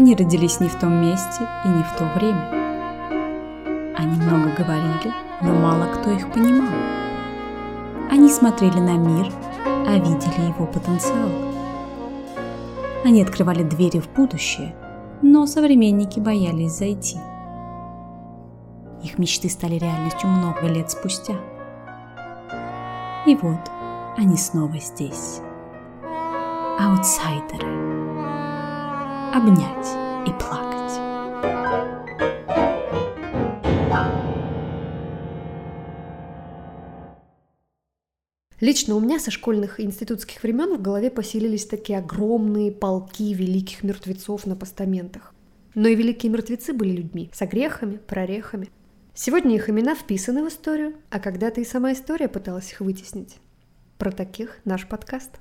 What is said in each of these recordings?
Они родились не в том месте и не в то время. Они много говорили, но мало кто их понимал. Они смотрели на мир, а видели его потенциал. Они открывали двери в будущее, но современники боялись зайти. Их мечты стали реальностью много лет спустя. И вот они снова здесь. Аутсайдеры. Обнять и плакать. Лично у меня со школьных и институтских времен в голове поселились такие огромные полки великих мертвецов на постаментах. Но и великие мертвецы были людьми, с огрехами, прорехами. Сегодня их имена вписаны в историю, а когда-то и сама история пыталась их вытеснить. Про таких наш подкаст.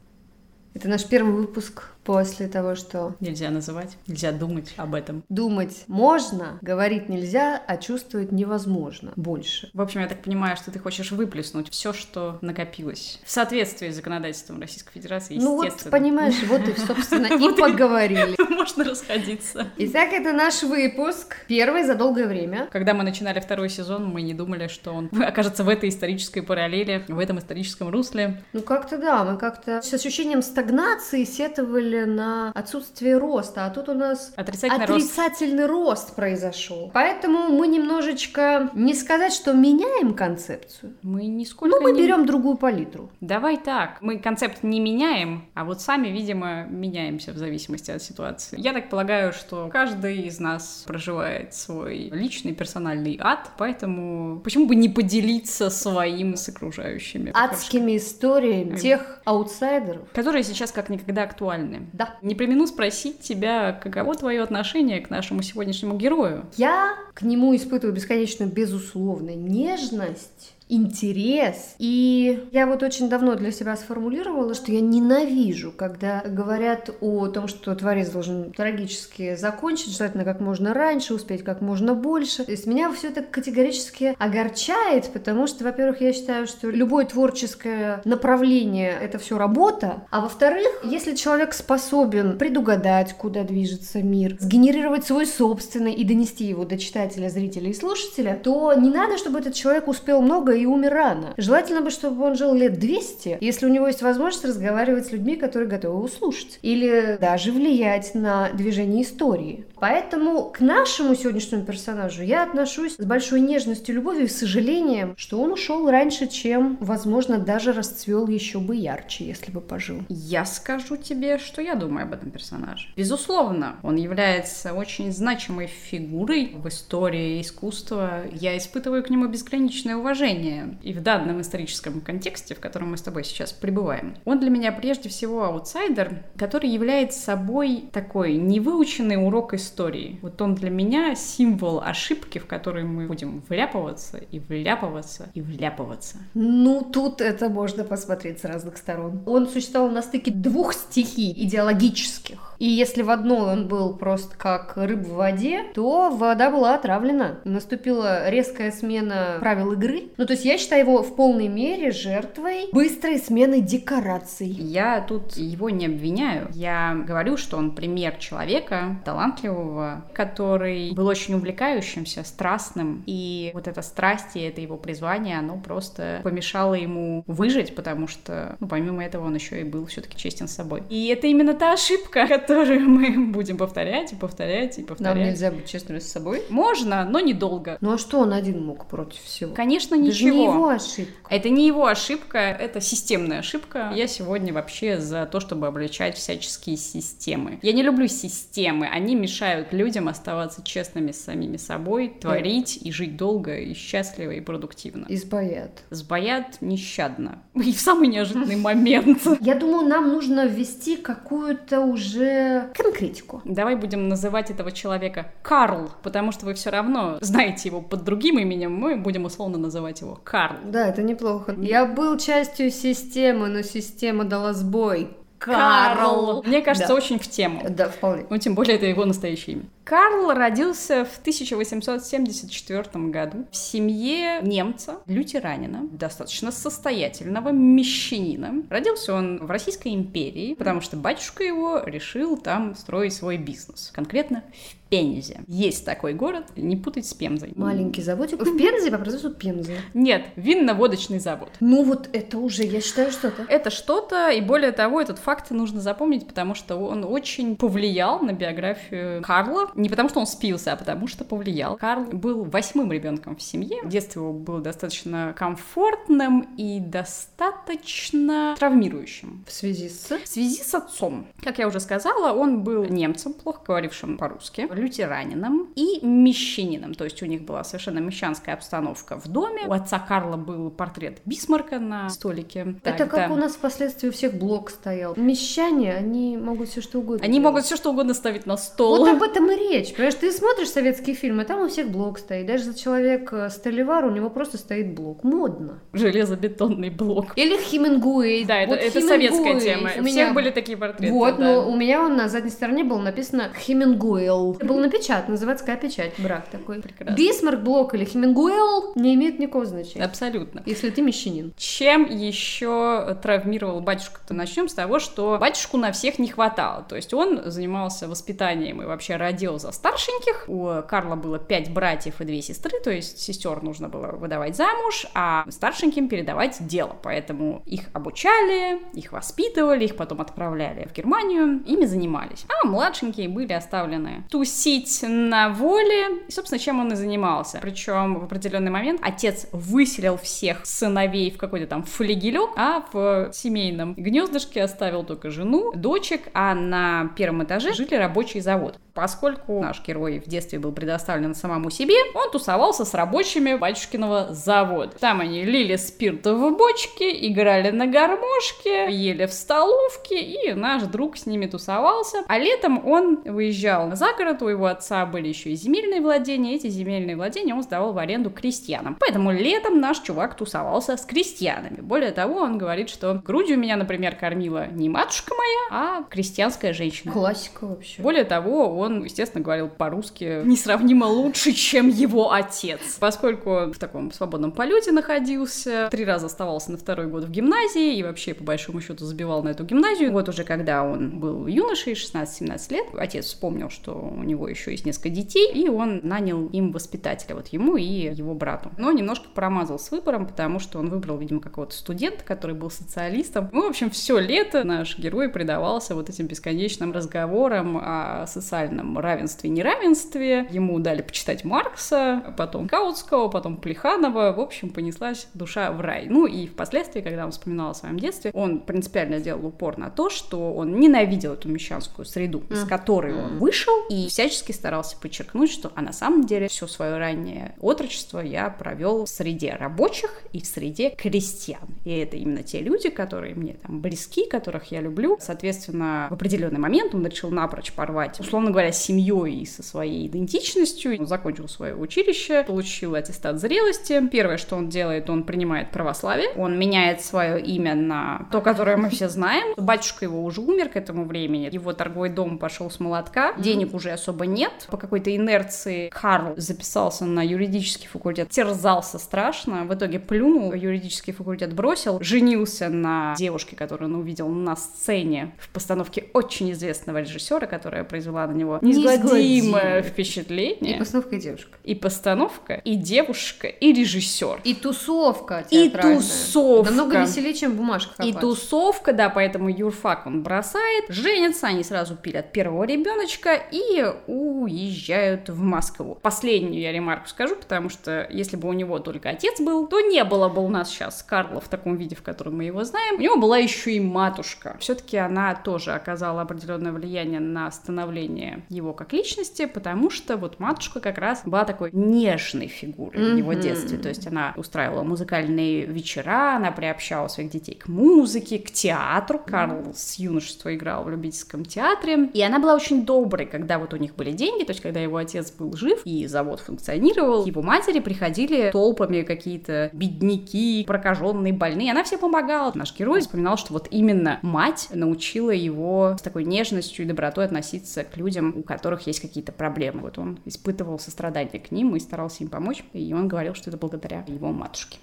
Это наш первый выпуск после того, что... Нельзя называть, нельзя думать об этом. Думать можно, говорить нельзя, а чувствовать невозможно больше. В общем, я так понимаю, что ты хочешь выплеснуть все, что накопилось. В соответствии с законодательством Российской Федерации. Ну вот, понимаешь, вот и, собственно, и поговорили. Можно расходиться. Итак, это наш выпуск, первый за долгое время. Когда мы начинали второй сезон, мы не думали, что он окажется в этой исторической параллели, в этом историческом русле. Ну как-то да, мы как-то с ощущением стагнации сетовали на отсутствие роста, а тут у нас отрицательный, отрицательный рост. рост произошел. Поэтому мы немножечко не сказать, что меняем концепцию. Мы нисколько. Ну, мы не... берем другую палитру. Давай так. Мы концепт не меняем, а вот сами, видимо, меняемся в зависимости от ситуации. Я так полагаю, что каждый из нас проживает свой личный персональный ад, поэтому почему бы не поделиться своим с окружающими? Адскими историями тех аутсайдеров, которые сейчас как никогда актуальны. Да. Не примену спросить тебя, каково твое отношение к нашему сегодняшнему герою? Я к нему испытываю бесконечную безусловную нежность интерес. И я вот очень давно для себя сформулировала, что я ненавижу, когда говорят о том, что творец должен трагически закончить, желательно как можно раньше, успеть как можно больше. То есть меня все это категорически огорчает, потому что, во-первых, я считаю, что любое творческое направление — это все работа, а во-вторых, если человек способен предугадать, куда движется мир, сгенерировать свой собственный и донести его до читателя, зрителя и слушателя, то не надо, чтобы этот человек успел много и умер рано. Желательно бы, чтобы он жил лет 200, если у него есть возможность разговаривать с людьми, которые готовы его слушать. Или даже влиять на движение истории. Поэтому к нашему сегодняшнему персонажу я отношусь с большой нежностью, любовью и сожалением, что он ушел раньше, чем, возможно, даже расцвел еще бы ярче, если бы пожил. Я скажу тебе, что я думаю об этом персонаже. Безусловно, он является очень значимой фигурой в истории искусства. Я испытываю к нему безграничное уважение и в данном историческом контексте, в котором мы с тобой сейчас пребываем, он для меня прежде всего аутсайдер, который является собой такой невыученный урок истории. Вот он для меня символ ошибки, в которой мы будем вляпываться и вляпываться и вляпываться. Ну, тут это можно посмотреть с разных сторон. Он существовал на стыке двух стихий идеологических. И если в одной он был просто как рыба в воде, то вода была отравлена. Наступила резкая смена правил игры. Ну, то есть я считаю его в полной мере жертвой быстрой смены декораций. Я тут его не обвиняю. Я говорю, что он пример человека талантливого, который был очень увлекающимся, страстным. И вот эта страсть и это его призвание, оно просто помешало ему выжить, потому что, ну, помимо этого, он еще и был все-таки честен с собой. И это именно та ошибка, которую мы будем повторять и повторять и повторять. Нам нельзя быть честными с собой? Можно, но недолго. Ну а что он один мог против всего? Конечно, ничего. Это не его ошибка. Это не его ошибка, это системная ошибка. Я сегодня вообще за то, чтобы обличать всяческие системы. Я не люблю системы, они мешают людям оставаться честными с самими собой, творить и жить долго и счастливо и продуктивно. Избоят. Сбоят нещадно. И в самый неожиданный момент. Я думаю, нам нужно ввести какую-то уже конкретику. Давай будем называть этого человека Карл, потому что вы все равно знаете его под другим именем, мы будем условно называть его Карл. Да, это неплохо. Я был частью системы, но система дала сбой. Карл. Мне кажется, Да. очень в тему. Да, вполне. Ну, тем более, это его настоящее имя. Карл родился в 1874 году в семье немца, лютеранина, достаточно состоятельного мещанина. Родился он в Российской империи, потому что батюшка его решил там строить свой бизнес. Конкретно в Пензе. Есть такой город, не путать с Пензой. Маленький заводик. В Пензе по производству Пензы. Нет, винно-водочный завод. Ну вот это уже, я считаю, что-то. Это что-то, и более того, этот факт нужно запомнить, потому что он очень повлиял на биографию Карла. Не потому, что он спился, а потому что повлиял. Карл был восьмым ребенком в семье. Детство его было достаточно комфортным и достаточно травмирующим. В связи с... В связи с отцом. Как я уже сказала, он был немцем, плохо говорившим по-русски, лютеранином и мещанином. То есть у них была совершенно мещанская обстановка в доме. У отца Карла был портрет Бисмарка на столике. Это Так, как да. у нас впоследствии у всех блок стоял. Мещане, они могут все что угодно. Они делать. могут все что угодно ставить на стол. Вот об этом и речь. Понимаешь, ты смотришь советские фильмы, там у всех блок стоит. Даже за человек э, Столивар, у него просто стоит блок. Модно. Железобетонный блок. Или Хемингуэй. Да, это, Вот это Хемингуэй. советская тема. У меня... всех были такие портреты. Вот, да. но у меня он на задней стороне был написано Хемингуэл. Был напечатан, заводская печать, брак такой. Прекрасно. Бисмарк, Блок или Хемингуэл не имеют никакого значения. Абсолютно. Если ты мещанин. Чем еще травмировал батюшку-то? Начнем с того, что батюшку на всех не хватало. То есть он занимался воспитанием и вообще родил за старшеньких. У Карла было пять братьев и две сестры, то есть сестер нужно было выдавать замуж, а старшеньким передавать дело. Поэтому их обучали, их воспитывали, их потом отправляли в Германию, ими занимались. А младшенькие были оставлены тусить на воле. И, собственно, чем он и занимался. Причем в определенный момент отец выселил всех сыновей в какой-то там флигелек, а в семейном гнездышке оставил только жену, дочек, а на первом этаже жили рабочий завод. Поскольку наш герой в детстве был предоставлен самому себе, он тусовался с рабочими батюшкиного завода. Там они лили спирт в бочки, играли на гармошке, ели в столовке, и наш друг с ними тусовался. А летом он выезжал за город, его отца были еще и земельные владения, эти земельные владения он сдавал в аренду крестьянам. Поэтому летом наш чувак тусовался с крестьянами. Более того, он говорит, что грудью меня, например, кормила не матушка моя, а крестьянская женщина. Классика вообще. Более того, он, естественно, говорил по-русски несравнимо лучше, чем его отец. Поскольку в таком свободном полете находился, три раза оставался на второй год в гимназии и вообще, по большому счету, забивал на эту гимназию. Вот уже когда он был юношей, 16-17 лет, отец вспомнил, что у него еще есть несколько детей, и он нанял им воспитателя, вот ему и его брату. Но немножко промазал с выбором, потому что он выбрал, видимо, какого-то студента, который был социалистом. Ну, в общем, все лето наш герой предавался вот этим бесконечным разговорам о социальном равенстве и неравенстве. Ему дали почитать Маркса, потом Каутского, потом Плеханова. В общем, понеслась душа в рай. Ну и впоследствии, когда он вспоминал о своем детстве, он принципиально делал упор на то, что он ненавидел эту мещанскую среду, из которой он вышел, и всячески старался подчеркнуть, что а на самом деле все свое раннее отрочество я провел в среде рабочих и в среде крестьян. И это именно те люди, которые мне там близки, которых я люблю. Соответственно, в определенный момент он решил напрочь порвать, условно говоря, с семьей и со своей идентичностью. Он закончил свое училище, получил аттестат зрелости. Первое, что он делает, он принимает православие. Он меняет свое имя на то, которое мы все знаем. Батюшка его уже умер к этому времени. Его торговый дом пошел с молотка. Денег уже особо нет. По какой-то инерции Карл записался на юридический факультет. Терзался страшно. В итоге плюнул, юридический факультет бросил. Женился на девушке, которую он увидел на сцене в постановке очень известного режиссера, которая произвела на него неизгладимое впечатление. И постановка и девушка. И постановка, и девушка, и режиссер. И тусовка И тусовка. Намного веселее, чем бумажка И копать. тусовка, да, поэтому юрфак он бросает, женятся, они сразу пилят первого ребеночка и уезжают в Москву. Последнюю я ремарку скажу, потому что если бы у него только отец был, то не было бы у нас сейчас Карла в таком виде, в котором мы его знаем. У него была еще и матушка. Все-таки она тоже оказала определенное влияние на становление его как личности, потому что вот матушка как раз была такой нежной фигурой в его детстве. То есть она устраивала музыкальные вечера, она приобщала своих детей к музыке, к театру. Карл с юношества играл в любительском театре. И она была очень доброй, когда вот у них них были деньги, то есть когда его отец был жив и завод функционировал, его матери приходили толпами какие-то бедняки, прокаженные, больные, она всем помогала. Наш герой вспоминал, что вот именно мать научила его с такой нежностью и добротой относиться к людям, у которых есть какие-то проблемы. Вот он испытывал сострадание к ним и старался им помочь, и он говорил, что это благодаря его матушке.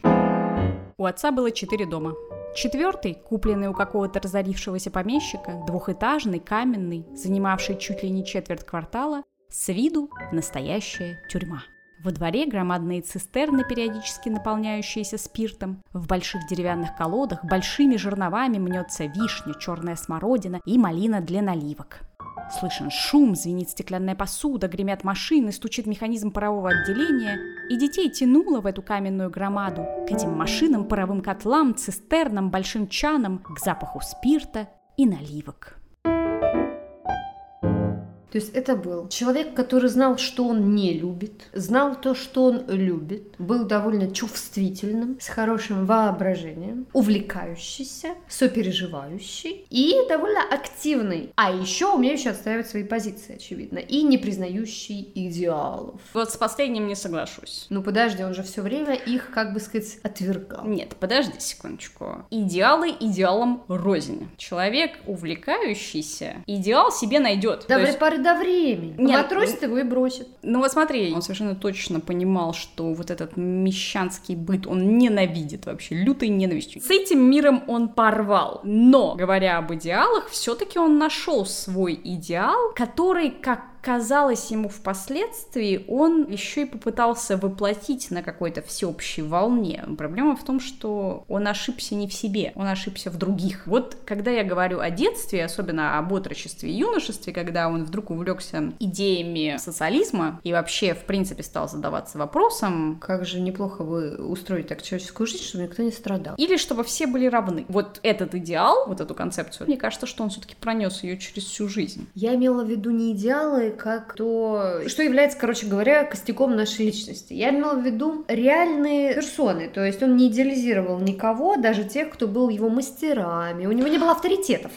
У отца было четыре дома. Четвертый, купленный у какого-то разорившегося помещика, двухэтажный, каменный, занимавший чуть ли не четверть квартала, с виду настоящая тюрьма. Во дворе громадные цистерны, периодически наполняющиеся спиртом. В больших деревянных колодах большими жерновами мнется вишня, черная смородина и малина для наливок. Слышен шум, звенит стеклянная посуда, гремят машины, стучит механизм парового отделения, и детей тянуло в эту каменную громаду, к этим машинам, паровым котлам, цистернам, большим чанам, к запаху спирта и наливок. То есть это был человек, который знал, что он не любит, знал то, что он любит, был довольно чувствительным, с хорошим воображением, увлекающийся, сопереживающий и довольно активный. А еще умеющий отстаивать свои позиции, очевидно, и не признающий идеалов. Вот с последним не соглашусь. Ну подожди, он же все время их, как бы сказать, отвергал. Нет, подожди секундочку. Идеалы идеалом рознь. Человек, увлекающийся, идеал себе найдет. Да, есть... поры до времени. Нет, Матросит его и бросит. Ну вот смотри, он совершенно точно понимал, что вот этот мещанский быт он ненавидит вообще, лютой ненавистью. С этим миром он порвал. Но, говоря об идеалах, все-таки он нашел свой идеал, который, как казалось ему впоследствии, он еще и попытался воплотить на какой-то всеобщей волне. Проблема в том, что он ошибся не в себе, он ошибся в других. Вот когда я говорю о детстве, особенно об отрочестве и юношестве, когда он вдруг увлекся идеями социализма и вообще, в принципе, стал задаваться вопросом... Как же неплохо бы устроить так человеческую жизнь, чтобы никто не страдал. Или чтобы все были равны. Вот этот идеал, вот эту концепцию, мне кажется, что он все-таки пронес ее через всю жизнь. Я имела в виду не идеалы, как то, что является, короче говоря, костяком нашей личности. Я имела в виду реальные персоны, то есть он не идеализировал никого, даже тех, кто был его мастерами, у него не было авторитетов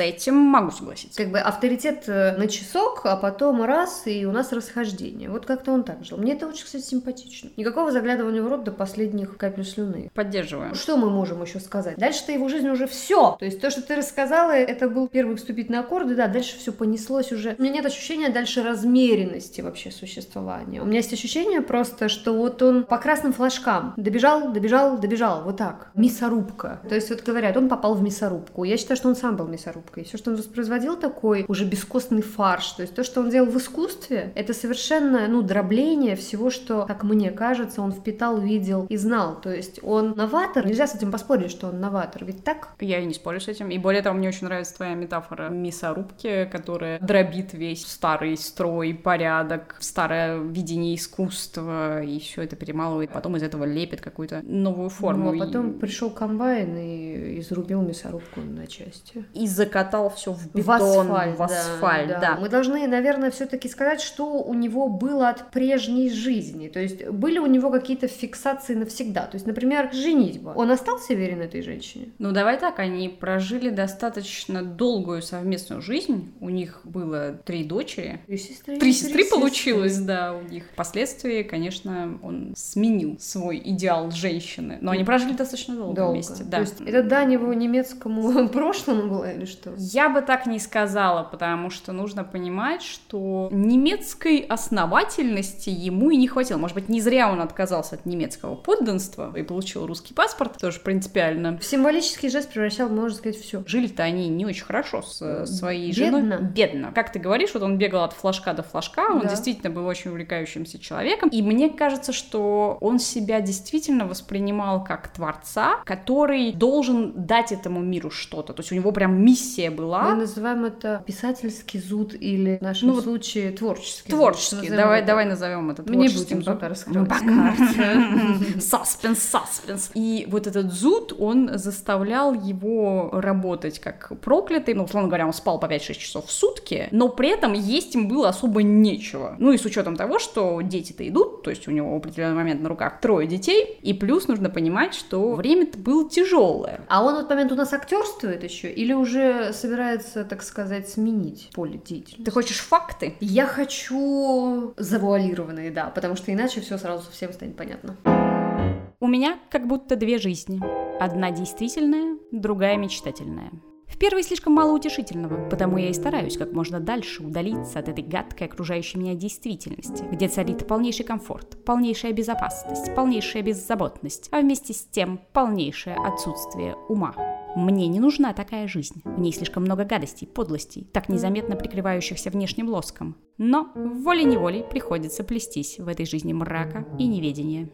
этим могу согласиться. Как бы авторитет э, на часок, а потом раз, и у нас расхождение. Вот как-то он так жил. Мне это очень, кстати, симпатично. Никакого заглядывания в рот до последних капель слюны. Поддерживаю. Что мы можем еще сказать? Дальше-то его жизнь уже все. То есть то, что ты рассказала, это был первый вступительный аккорд, да, дальше все понеслось уже. У меня нет ощущения дальше размеренности вообще существования. У меня есть ощущение просто, что вот он по красным флажкам добежал, добежал, добежал, вот так. Мясорубка. То есть вот говорят, он попал в мясорубку. Я считаю, что он сам был мясорубкой мясорубкой. Все, что он воспроизводил, такой уже бескостный фарш. То есть то, что он делал в искусстве, это совершенно, ну, дробление всего, что, как мне кажется, он впитал, видел и знал. То есть он новатор. Нельзя с этим поспорить, что он новатор. Ведь так? Я и не спорю с этим. И более того, мне очень нравится твоя метафора мясорубки, которая дробит весь старый строй, порядок, старое видение искусства, и все это перемалывает. Потом из этого лепит какую-то новую форму. Ну, а потом и... пришел комбайн и изрубил мясорубку на части. Из-за закатал все в бетон, в асфальт. В асфальт да, да. Мы должны, наверное, все-таки сказать, что у него было от прежней жизни. То есть были у него какие-то фиксации навсегда. То есть, например, женитьба. Он остался верен этой женщине? Ну, давай так, они прожили достаточно долгую совместную жизнь. У них было три дочери. Три сестры. Три сестры получилось, да, у них. Впоследствии, конечно, он сменил свой идеал женщины. Но они прожили достаточно долго, долго. вместе. Да. То есть это дань его немецкому прошлому было или что? Я бы так не сказала, потому что нужно понимать, что немецкой основательности ему и не хватило. Может быть, не зря он отказался от немецкого подданства и получил русский паспорт, тоже принципиально. В символический жест превращал, можно сказать, все. Жили-то они не очень хорошо с э, своей Бедно. женой. Бедно. Как ты говоришь, вот он бегал от флажка до флажка, он да. действительно был очень увлекающимся человеком. И мне кажется, что он себя действительно воспринимал как творца, который должен дать этому миру что-то. То есть у него прям миссия миссия была. Мы называем это писательский зуд или в нашем ну, случае творческий. Творческий. Зуд. Давай, это. давай назовем это творческим. Мы не будем пока раскрывать. Саспенс, саспенс. И вот этот зуд, он заставлял его работать как проклятый. Ну, условно говоря, он спал по 5-6 часов в сутки, но при этом есть им было особо нечего. Ну и с учетом того, что дети-то идут, то есть у него в определенный момент на руках трое детей, и плюс нужно понимать, что время-то было тяжелое. А он в этот момент у нас актерствует еще или уже собирается, так сказать, сменить поле деятельности. Ты хочешь факты? Я хочу завуалированные, да, потому что иначе все сразу всем станет понятно. У меня как будто две жизни. Одна действительная, другая мечтательная. В первой слишком мало утешительного, потому я и стараюсь как можно дальше удалиться от этой гадкой окружающей меня действительности, где царит полнейший комфорт, полнейшая безопасность, полнейшая беззаботность, а вместе с тем полнейшее отсутствие ума. Мне не нужна такая жизнь. В ней слишком много гадостей, подлостей, так незаметно прикрывающихся внешним лоском. Но волей-неволей приходится плестись в этой жизни мрака и неведения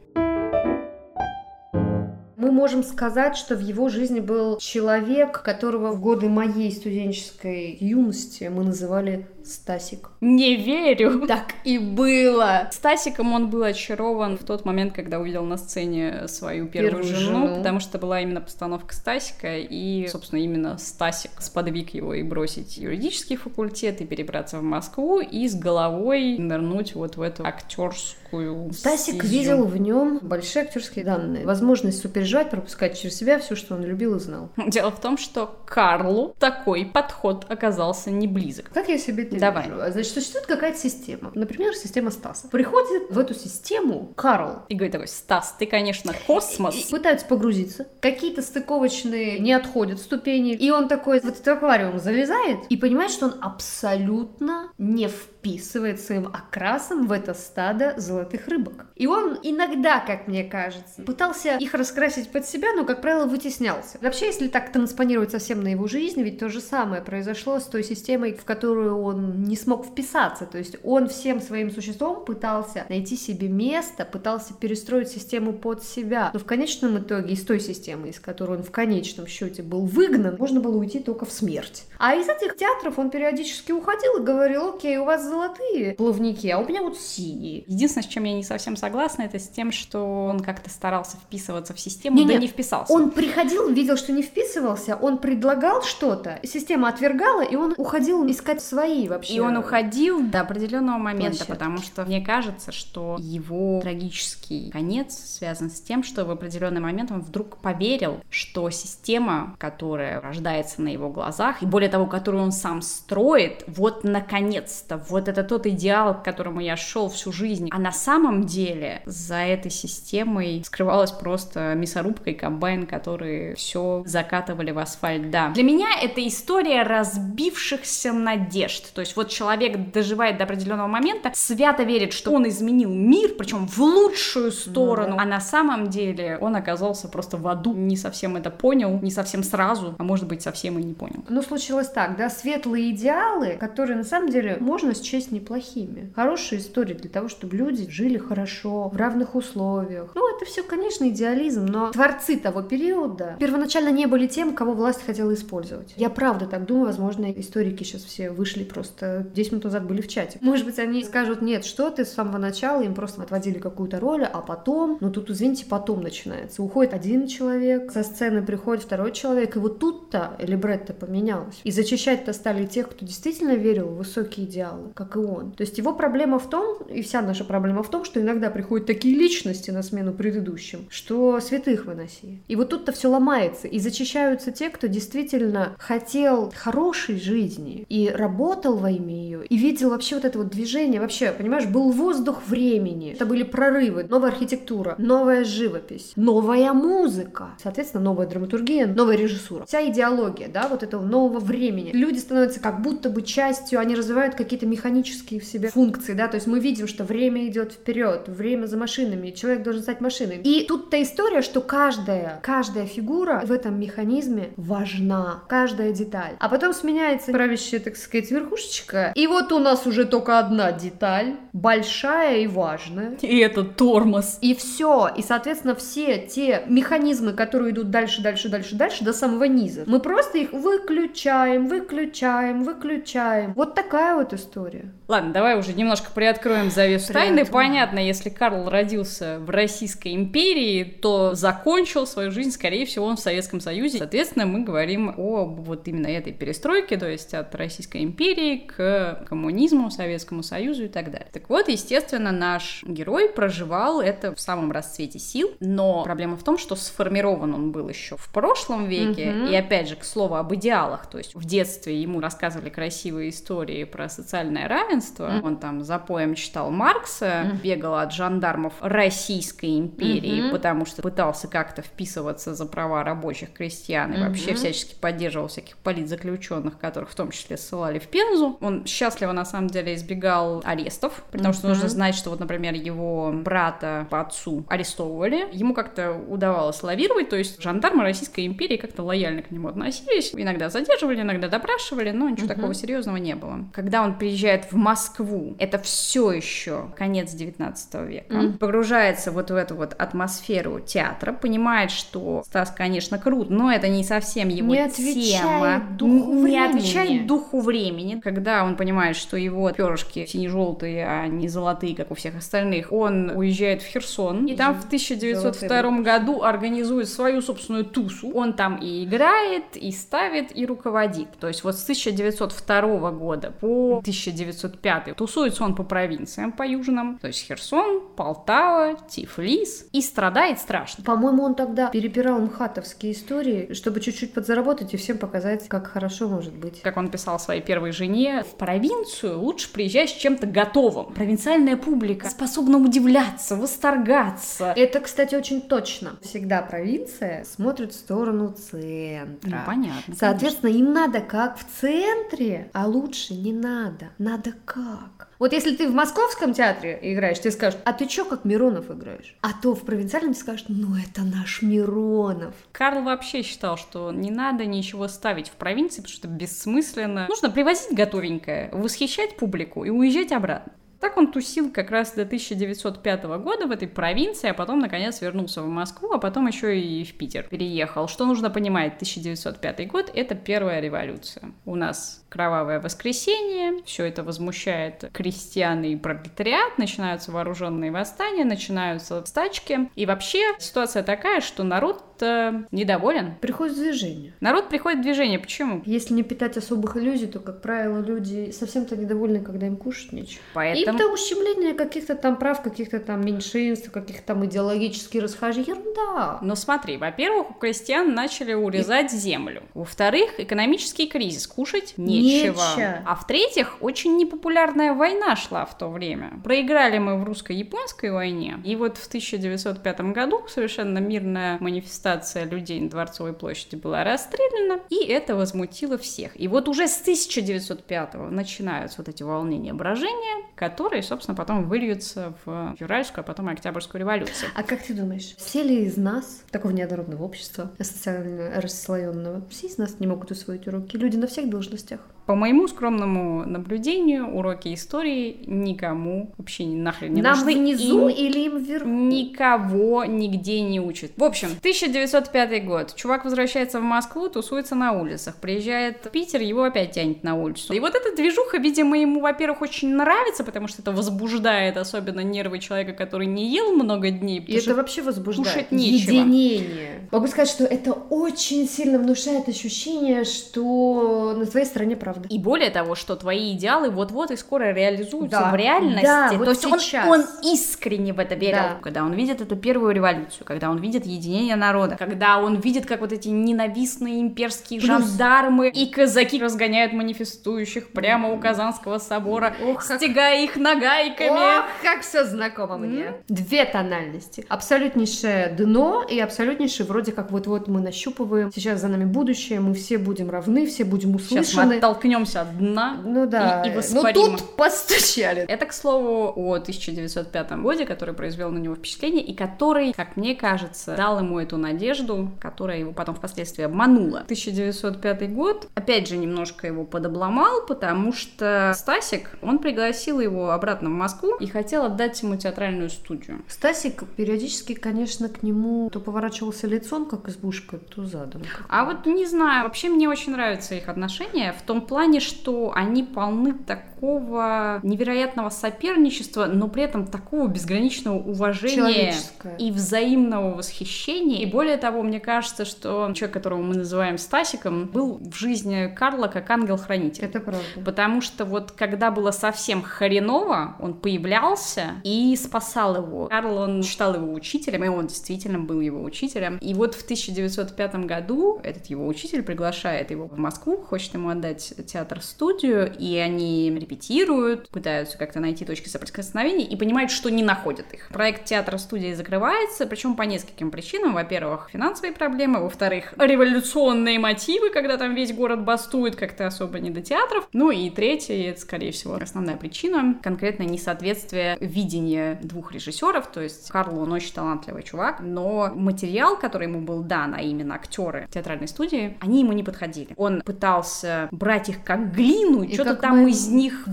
мы можем сказать, что в его жизни был человек, которого в годы моей студенческой юности мы называли Стасик. Не верю. Так и было. Стасиком он был очарован в тот момент, когда увидел на сцене свою первую, первую жену, жену, потому что была именно постановка Стасика, и, собственно, именно Стасик сподвиг его и бросить юридический факультет, и перебраться в Москву, и с головой нырнуть вот в эту актерскую Стасик стезю. видел в нем большие актерские данные, возможность супереживать, пропускать через себя все, что он любил и знал. Дело в том, что Карлу такой подход оказался не близок. Как я себе это Давай. вижу? Значит, существует какая-то система. Например, система Стаса. Приходит в эту систему Карл. И говорит такой, Стас, ты, конечно, космос. И, и пытаются погрузиться. Какие-то стыковочные не отходят ступени. И он такой в этот аквариум залезает и понимает, что он абсолютно не в вписывает своим окрасом в это стадо золотых рыбок. И он иногда, как мне кажется, пытался их раскрасить под себя, но, как правило, вытеснялся. Вообще, если так транспонировать совсем на его жизнь, ведь то же самое произошло с той системой, в которую он не смог вписаться. То есть он всем своим существом пытался найти себе место, пытался перестроить систему под себя. Но в конечном итоге из той системы, из которой он в конечном счете был выгнан, можно было уйти только в смерть. А из этих театров он периодически уходил и говорил, окей, у вас золотые плавники, а у меня вот синие. Единственное, с чем я не совсем согласна, это с тем, что он как-то старался вписываться в систему, не, да не вписался. Он приходил, видел, что не вписывался, он предлагал что-то, система отвергала, и он уходил искать свои вообще. И он уходил до определенного момента, площадки. потому что мне кажется, что его трагический конец связан с тем, что в определенный момент он вдруг поверил, что система, которая рождается на его глазах, и более того, которую он сам строит, вот наконец-то, вот вот это тот идеал, к которому я шел всю жизнь. А на самом деле за этой системой скрывалась просто мясорубка и комбайн, которые все закатывали в асфальт, да. Для меня это история разбившихся надежд. То есть вот человек доживает до определенного момента, свято верит, что он изменил мир, причем в лучшую сторону, ну, да. а на самом деле он оказался просто в аду, не совсем это понял, не совсем сразу, а может быть совсем и не понял. Ну, случилось так, да, светлые идеалы, которые на самом деле можно счесть честь неплохими. Хорошая история для того, чтобы люди жили хорошо, в равных условиях. Ну, это все, конечно, идеализм, но творцы того периода первоначально не были тем, кого власть хотела использовать. Я правда так думаю, возможно, историки сейчас все вышли просто 10 минут назад были в чате. Может быть, они скажут, нет, что ты с самого начала, им просто отводили какую-то роль, а потом, ну тут, извините, потом начинается. Уходит один человек, со сцены приходит второй человек, и вот тут-то либретто поменялось. И зачищать-то стали тех, кто действительно верил в высокие идеалы, как и он. То есть его проблема в том, и вся наша проблема в том, что иногда приходят такие личности на смену предыдущим, что святых выноси. И вот тут-то все ломается, и зачищаются те, кто действительно хотел хорошей жизни и работал во имя ее, и видел вообще вот это вот движение, вообще, понимаешь, был воздух времени, это были прорывы, новая архитектура, новая живопись, новая музыка, соответственно, новая драматургия, новая режиссура. Вся идеология, да, вот этого нового времени. Люди становятся как будто бы частью, они развивают какие-то механизмы механические в себе функции, да, то есть мы видим, что время идет вперед, время за машинами, человек должен стать машиной. И тут-то история, что каждая, каждая фигура в этом механизме важна, каждая деталь. А потом сменяется правящая, так сказать, верхушечка, и вот у нас уже только одна деталь, большая и важная. И это тормоз. И все. И, соответственно, все те механизмы, которые идут дальше, дальше, дальше, дальше, до самого низа, мы просто их выключаем, выключаем, выключаем. Вот такая вот история история. Ладно, давай уже немножко приоткроем завесу тайны. Понятно, если Карл родился в российской империи, то закончил свою жизнь, скорее всего, он в Советском Союзе. Соответственно, мы говорим о вот именно этой перестройке, то есть от Российской империи к коммунизму, Советскому Союзу и так далее. Так вот, естественно, наш герой проживал это в самом расцвете сил, но проблема в том, что сформирован он был еще в прошлом веке, угу. и опять же, к слову об идеалах, то есть в детстве ему рассказывали красивые истории про социальное равенство, угу. он там за поем читал Маркса, угу. бегал от жандармов Российской империи, угу. потому что пытался как-то вписываться за права рабочих крестьян и угу. вообще всячески поддерживал всяких политзаключенных, которых в том числе ссылали в Пензу. Он счастливо на самом деле избегал арестов, потому что нужно знать, что вот, например, его брата по отцу арестовывали, ему как-то удавалось лавировать, то есть жандармы Российской империи как-то лояльно к нему относились, иногда задерживали, иногда допрашивали, но ничего такого серьезного не было. Когда он приезжает в Москву, это все еще конец 19 века, mm. погружается вот в эту вот атмосферу театра, понимает, что Стас, конечно, крут, но это не совсем его не тема. Духу не времени. отвечает духу времени. Когда он понимает, что его перышки сине-желтые, а не золотые, как у всех остальных, он уезжает в Херсон, и там в 1902 году организует свою собственную тусу. Он там и играет, и ставит, и руководит. То есть вот с 1902 года по 1905 тусуется он по провинциям, по южным, то есть Херсон, Полтава, Тифлис, и страдает страшно. По-моему, он тогда перепирал мхатовские истории, чтобы чуть-чуть подзаработать и всем показать, как хорошо может быть. Как он писал своей первой жене, в провинцию лучше приезжать с чем-то готовым. Провинциальная публика способна удивляться, восторгаться. Это, кстати, очень точно. Всегда провинция смотрит в сторону центра. Ну, понятно. Соответственно, конечно. им надо как в центре, а лучше не надо. Надо как? Вот если ты в московском театре играешь, тебе скажут, а ты чё как Миронов играешь? А то в провинциальном тебе скажут, ну это наш Миронов. Карл вообще считал, что не надо ничего ставить в провинции, потому что бессмысленно. Нужно привозить готовенькое, восхищать публику и уезжать обратно. Так он тусил как раз до 1905 года в этой провинции, а потом, наконец, вернулся в Москву, а потом еще и в Питер переехал. Что нужно понимать, 1905 год — это первая революция. У нас кровавое воскресенье, все это возмущает крестьян и пролетариат, начинаются вооруженные восстания, начинаются стачки. И вообще ситуация такая, что народ недоволен. Приходит в движение. Народ приходит в движение. Почему? Если не питать особых иллюзий, то, как правило, люди совсем-то недовольны, когда им кушать нечего. Поэтому... Им-то ущемление каких-то там прав, каких-то там меньшинств, каких-то там идеологических расхождений. Ерунда. Но смотри, во-первых, у крестьян начали урезать и... землю. Во-вторых, экономический кризис. Кушать нечего. Нечего. А в-третьих, очень непопулярная война шла в то время. Проиграли мы в русско-японской войне. И вот в 1905 году совершенно мирная манифестация манифестация людей на Дворцовой площади была расстреляна, и это возмутило всех. И вот уже с 1905 начинаются вот эти волнения брожения, которые, собственно, потом выльются в февральскую, а потом октябрьскую революцию. А как ты думаешь, все ли из нас, такого неоднородного общества, социально расслоенного, все из нас не могут усвоить уроки? Люди на всех должностях. По моему скромному наблюдению, уроки истории никому вообще нахрен не Нам нужны. внизу и или им вверху? Никого нигде не учат. В общем, 1905 год. Чувак возвращается в Москву, тусуется на улицах. Приезжает в Питер, его опять тянет на улицу. И вот эта движуха, видимо, ему, во-первых, очень нравится, потому что это возбуждает особенно нервы человека, который не ел много дней. И это вообще возбуждает. Кушать нечего. Единение. Могу сказать, что это очень сильно внушает ощущение, что на твоей стороне правда правда. И более того, что твои идеалы вот-вот и скоро реализуются да. в реальности. Да, То вот есть сейчас. Он, он искренне в это верил. Да. Когда он видит эту первую революцию, когда он видит единение народа, когда он видит, как вот эти ненавистные имперские Плюс... жандармы и казаки разгоняют манифестующих прямо у Казанского собора, Ох, стягая их нагайками. Ох, как все знакомо мне. Mm. Две тональности. Абсолютнейшее дно и абсолютнейшее вроде как вот-вот мы нащупываем. Сейчас за нами будущее, мы все будем равны, все будем услышаны. Сейчас мы оттолкнемся от дна ну, да. и, и воспарим. Ну тут постучали. Это, к слову, о 1905 годе, который произвел на него впечатление и который, как мне кажется, дал ему эту надежду, которая его потом впоследствии обманула. 1905 год, опять же, немножко его подобломал, потому что Стасик, он пригласил его обратно в Москву и хотел отдать ему театральную студию. Стасик периодически, конечно, к нему то поворачивался лицом, как избушка, то задом. А вот не знаю, вообще мне очень нравятся их отношения в том плане, плане, что они полны такого невероятного соперничества, но при этом такого безграничного уважения и взаимного восхищения. И более того, мне кажется, что человек, которого мы называем Стасиком, был в жизни Карла как ангел-хранитель. Это правда. Потому что вот когда было совсем хреново, он появлялся и спасал его. Карл, он считал его учителем, и он действительно был его учителем. И вот в 1905 году этот его учитель приглашает его в Москву, хочет ему отдать театр-студию, и они репетируют, пытаются как-то найти точки соприкосновения и понимают, что не находят их. Проект театра-студии закрывается, причем по нескольким причинам. Во-первых, финансовые проблемы, во-вторых, революционные мотивы, когда там весь город бастует, как-то особо не до театров. Ну и третье, и это, скорее всего, основная причина, конкретное несоответствие видения двух режиссеров, то есть Карл, он очень талантливый чувак, но материал, который ему был дан, а именно актеры театральной студии, они ему не подходили. Он пытался брать их как глину, что-то там мы... из них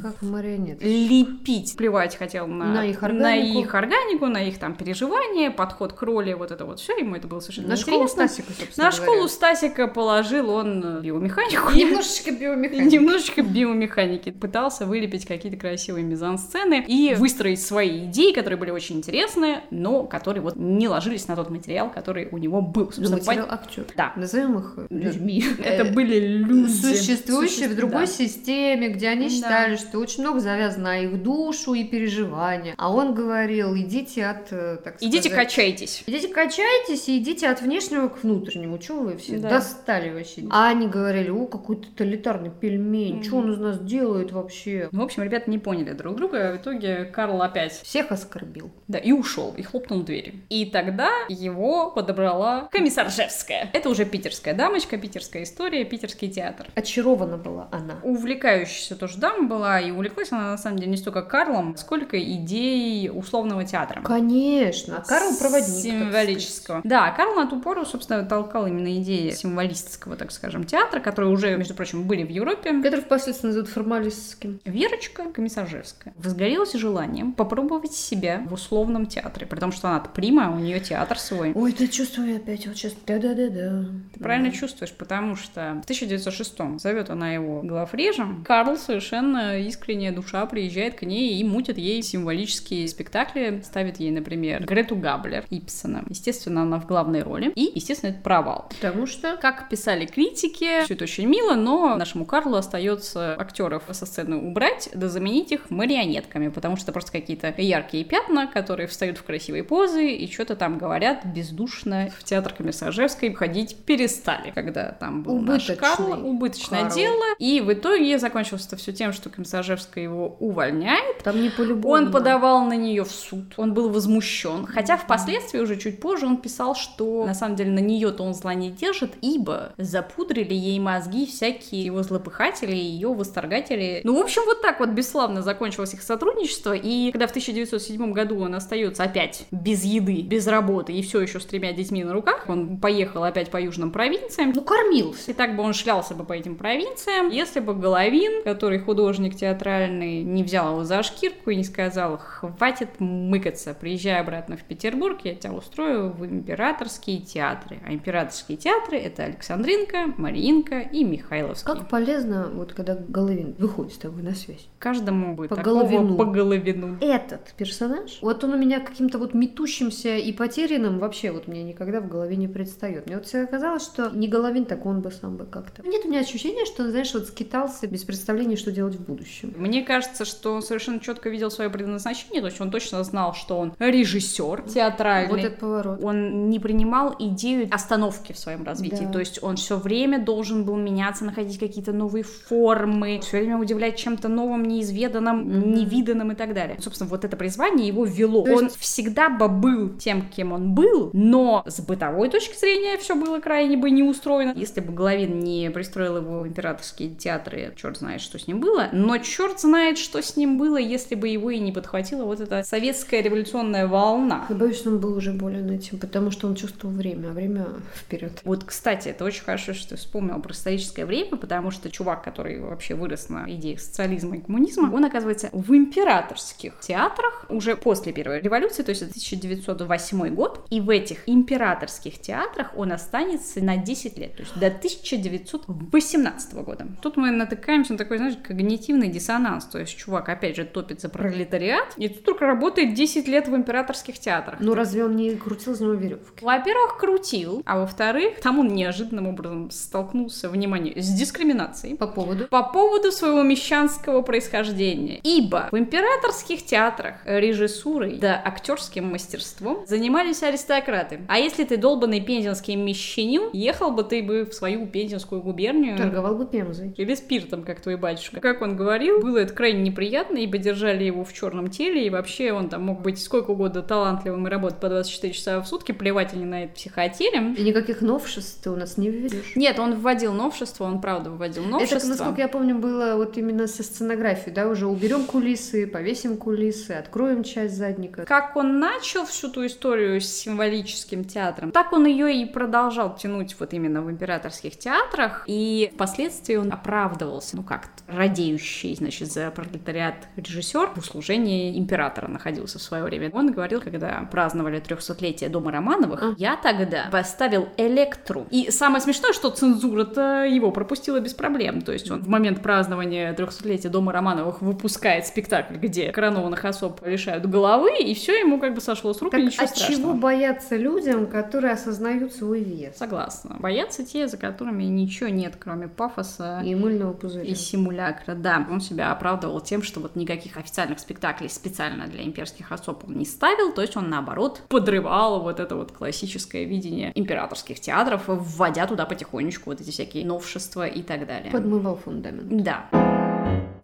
лепить. Плевать хотел на, на, их на их органику, на их там переживания, подход к роли, вот это вот все, ему это было совершенно на интересно. школу Стасика, собственно На говоря. школу Стасика положил он биомеханику. Немножечко биомеханики. Немножечко биомеханики. Пытался вылепить какие-то красивые мизансцены и выстроить свои идеи, которые были очень интересны, но которые вот не ложились на тот материал, который у него был. Собственно, материал актер. Да. Назовем их людьми. Это были люди. Существующие в другой системе, где они считали, что очень много завязано на их душу и переживания. А он говорил, идите от, э, так сказать... Идите качайтесь. Идите качайтесь и идите от внешнего к внутреннему. Чего вы все достали вообще? А они говорили, о, какой тоталитарный пельмень, что он из нас делает вообще? Ну, в общем, ребята не поняли друг друга. В итоге Карл опять... Всех оскорбил. Да, и ушел, и хлопнул дверью. И тогда его подобрала комиссар Жевская. Это уже питерская дамочка, питерская история, питерский театр. Очарована была она. Увлекающаяся тоже дама была, и увлеклась она на самом деле не столько Карлом, сколько идеей условного театра. Конечно. А Карл проводник. Символического. Да, Карл на ту пору, собственно, толкал именно идеи символистского, так скажем, театра, которые уже, между прочим, были в Европе. Который впоследствии назовут формалистским. Верочка Комиссаржевская возгорелась желанием попробовать себя в условном театре, при том, что она прима, у нее театр свой. Ой, ты чувствую опять вот сейчас да-да-да-да. Ты правильно чувствуешь, потому что в 1906 зовет она его главрежем. Карл совершенно искренняя душа приезжает к ней и мутит ей символические спектакли, ставит ей, например, Грету Габлер Ипсона. Естественно, она в главной роли. И, естественно, это провал. Потому что, как писали критики, все это очень мило, но нашему Карлу остается актеров со сцены убрать, да заменить их марионетками, потому что просто какие-то яркие пятна, которые встают в красивые позы и что-то там говорят бездушно. В театр Комиссаржевской ходить перестали, когда там был Убыточный наш Карл, убыточное Карл. дело. И в итоге закончилось это все тем, что Комиссаржевская его увольняет. там не по-любому. Он подавал на нее в суд, он был возмущен. Хотя впоследствии, уже чуть позже, он писал, что на самом деле на нее-то он зла не держит, ибо запудрили ей мозги всякие его злопыхатели, ее восторгатели. Ну, в общем, вот так вот бесславно закончилось их сотрудничество. И когда в 1907 году он остается опять без еды, без работы и все еще с тремя детьми на руках, он поехал опять по южным провинциям. Ну, кормился. И так бы он шлялся бы по этим провинциям, если бы Головин, который художник театральный, не взял его за шкирку и не сказал, хватит мыкаться, приезжай обратно в Петербург, я тебя устрою в императорские театры. А императорские театры — это Александринка, Мариинка и Михайловский. Как полезно, вот когда Головин выходит с тобой на связь. Каждому будет По такого Головину. по Головину. Этот персонаж, вот он у меня каким-то вот метущимся и потерянным вообще вот мне никогда в голове не предстает. Мне вот всегда казалось, что не Головин, так он бы сам бы как-то. Нет у меня ощущения, что он, знаешь, вот скитался без представления, что делать в будущем. Мне кажется, что он совершенно четко видел свое предназначение, то есть он точно знал, что он режиссер театральный. Вот этот поворот. Он не принимал идею остановки в своем развитии. Да. То есть он все время должен был меняться, находить какие-то новые формы, все время удивлять чем-то новым, неизведанным, невиданным и так далее. Собственно, вот это призвание его вело. То есть- Он всегда бы был тем, кем он был, но с бытовой точки зрения все было крайне бы не устроено. Если бы Головин не пристроил его в императорские театры, черт знает, что с ним было, но черт знает, что с ним было, если бы его и не подхватила вот эта советская революционная волна. Я боюсь, что он был уже болен этим, потому что он чувствовал время, а время вперед. Вот, кстати, это очень хорошо, что ты вспомнил про историческое время, потому что чувак, который вообще вырос на идеях социализма и коммунизма, он оказывается в императорских театрах уже после Первой революции, то есть это 1908 год, и в этих императорских театрах он останется на 10 лет, то есть до 1918 года. Тут мы натыкаемся на такой, знаешь, когнитивный диссонанс. То есть чувак, опять же, топит за пролетариат, и тут только работает 10 лет в императорских театрах. Ну разве он не крутил из него веревки? Во-первых, крутил, а во-вторых, там он неожиданным образом столкнулся, внимание, с дискриминацией. По поводу? По поводу своего мещанского происхождения. Ибо в императорских театрах режиссурой да актерским мастерством занимались аристократы. А если ты долбанный пензенский мещанин, ехал бы ты бы в свою пензенскую губернию. Торговал бы пемзой. Или спиртом, как твой батюшка. Как он говорил, было это крайне неприятно, ибо держали его в черном теле, и вообще он там мог быть сколько угодно талантливым и работать по 24 часа в сутки, плевать они на это психотелем. И никаких новшеств ты у нас не введешь. Нет, он вводил новшества, он правда вводил новшества. Это, насколько я помню, было вот именно со сценографией, да, уже уберем кулисы, повесим кулисы, откроем часть задника. Как он начал всю ту историю с символическим театром, так он ее и продолжал тянуть вот именно в императорских театрах, и впоследствии он оправдывался, ну как радеющий, значит, за пролетариат режиссер в услужении императора находился в свое время. Он говорил, когда праздновали 300-летие Дома Романовых, А. я тогда поставил Электру. И самое смешное, что цензура-то его пропустила без проблем. То есть он в момент празднования 300-летия Дома Романовых выпускает спектакль, где коронованных особ лишают головы, и все ему как бы сошло с рук, Так и ничего от страшного. чего бояться людям, которые осознают свой вес? Согласна. Боятся те, за которыми ничего нет, кроме пафоса И мыльного пузыря. и симулякра, да. Он себя оправдывал тем, что вот никаких официальных спектаклей специально для имперских особ он не ставил, то есть он, наоборот, подрывал вот это вот классическое видение императорских театров, вводя туда потихонечку вот эти всякие новшества и так далее. Подмывал фундамент. Да.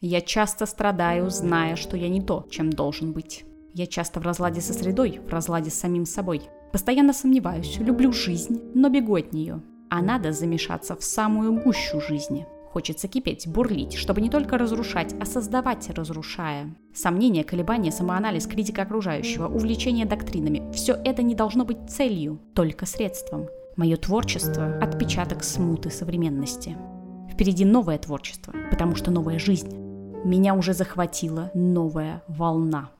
Я часто страдаю, зная, что я не то, чем должен быть. Я часто в разладе со средой, в разладе с самим собой. Постоянно сомневаюсь, люблю жизнь, но бегу от нее. А надо замешаться в самую гущу жизни. Хочется кипеть, бурлить, чтобы не только разрушать, а создавать, разрушая. Сомнения, колебания, самоанализ, критика окружающего, увлечение доктринами – все это не должно быть целью, только средством. Мое творчество – отпечаток смуты современности. Впереди новое творчество, потому что новая жизнь. Меня уже захватила новая волна.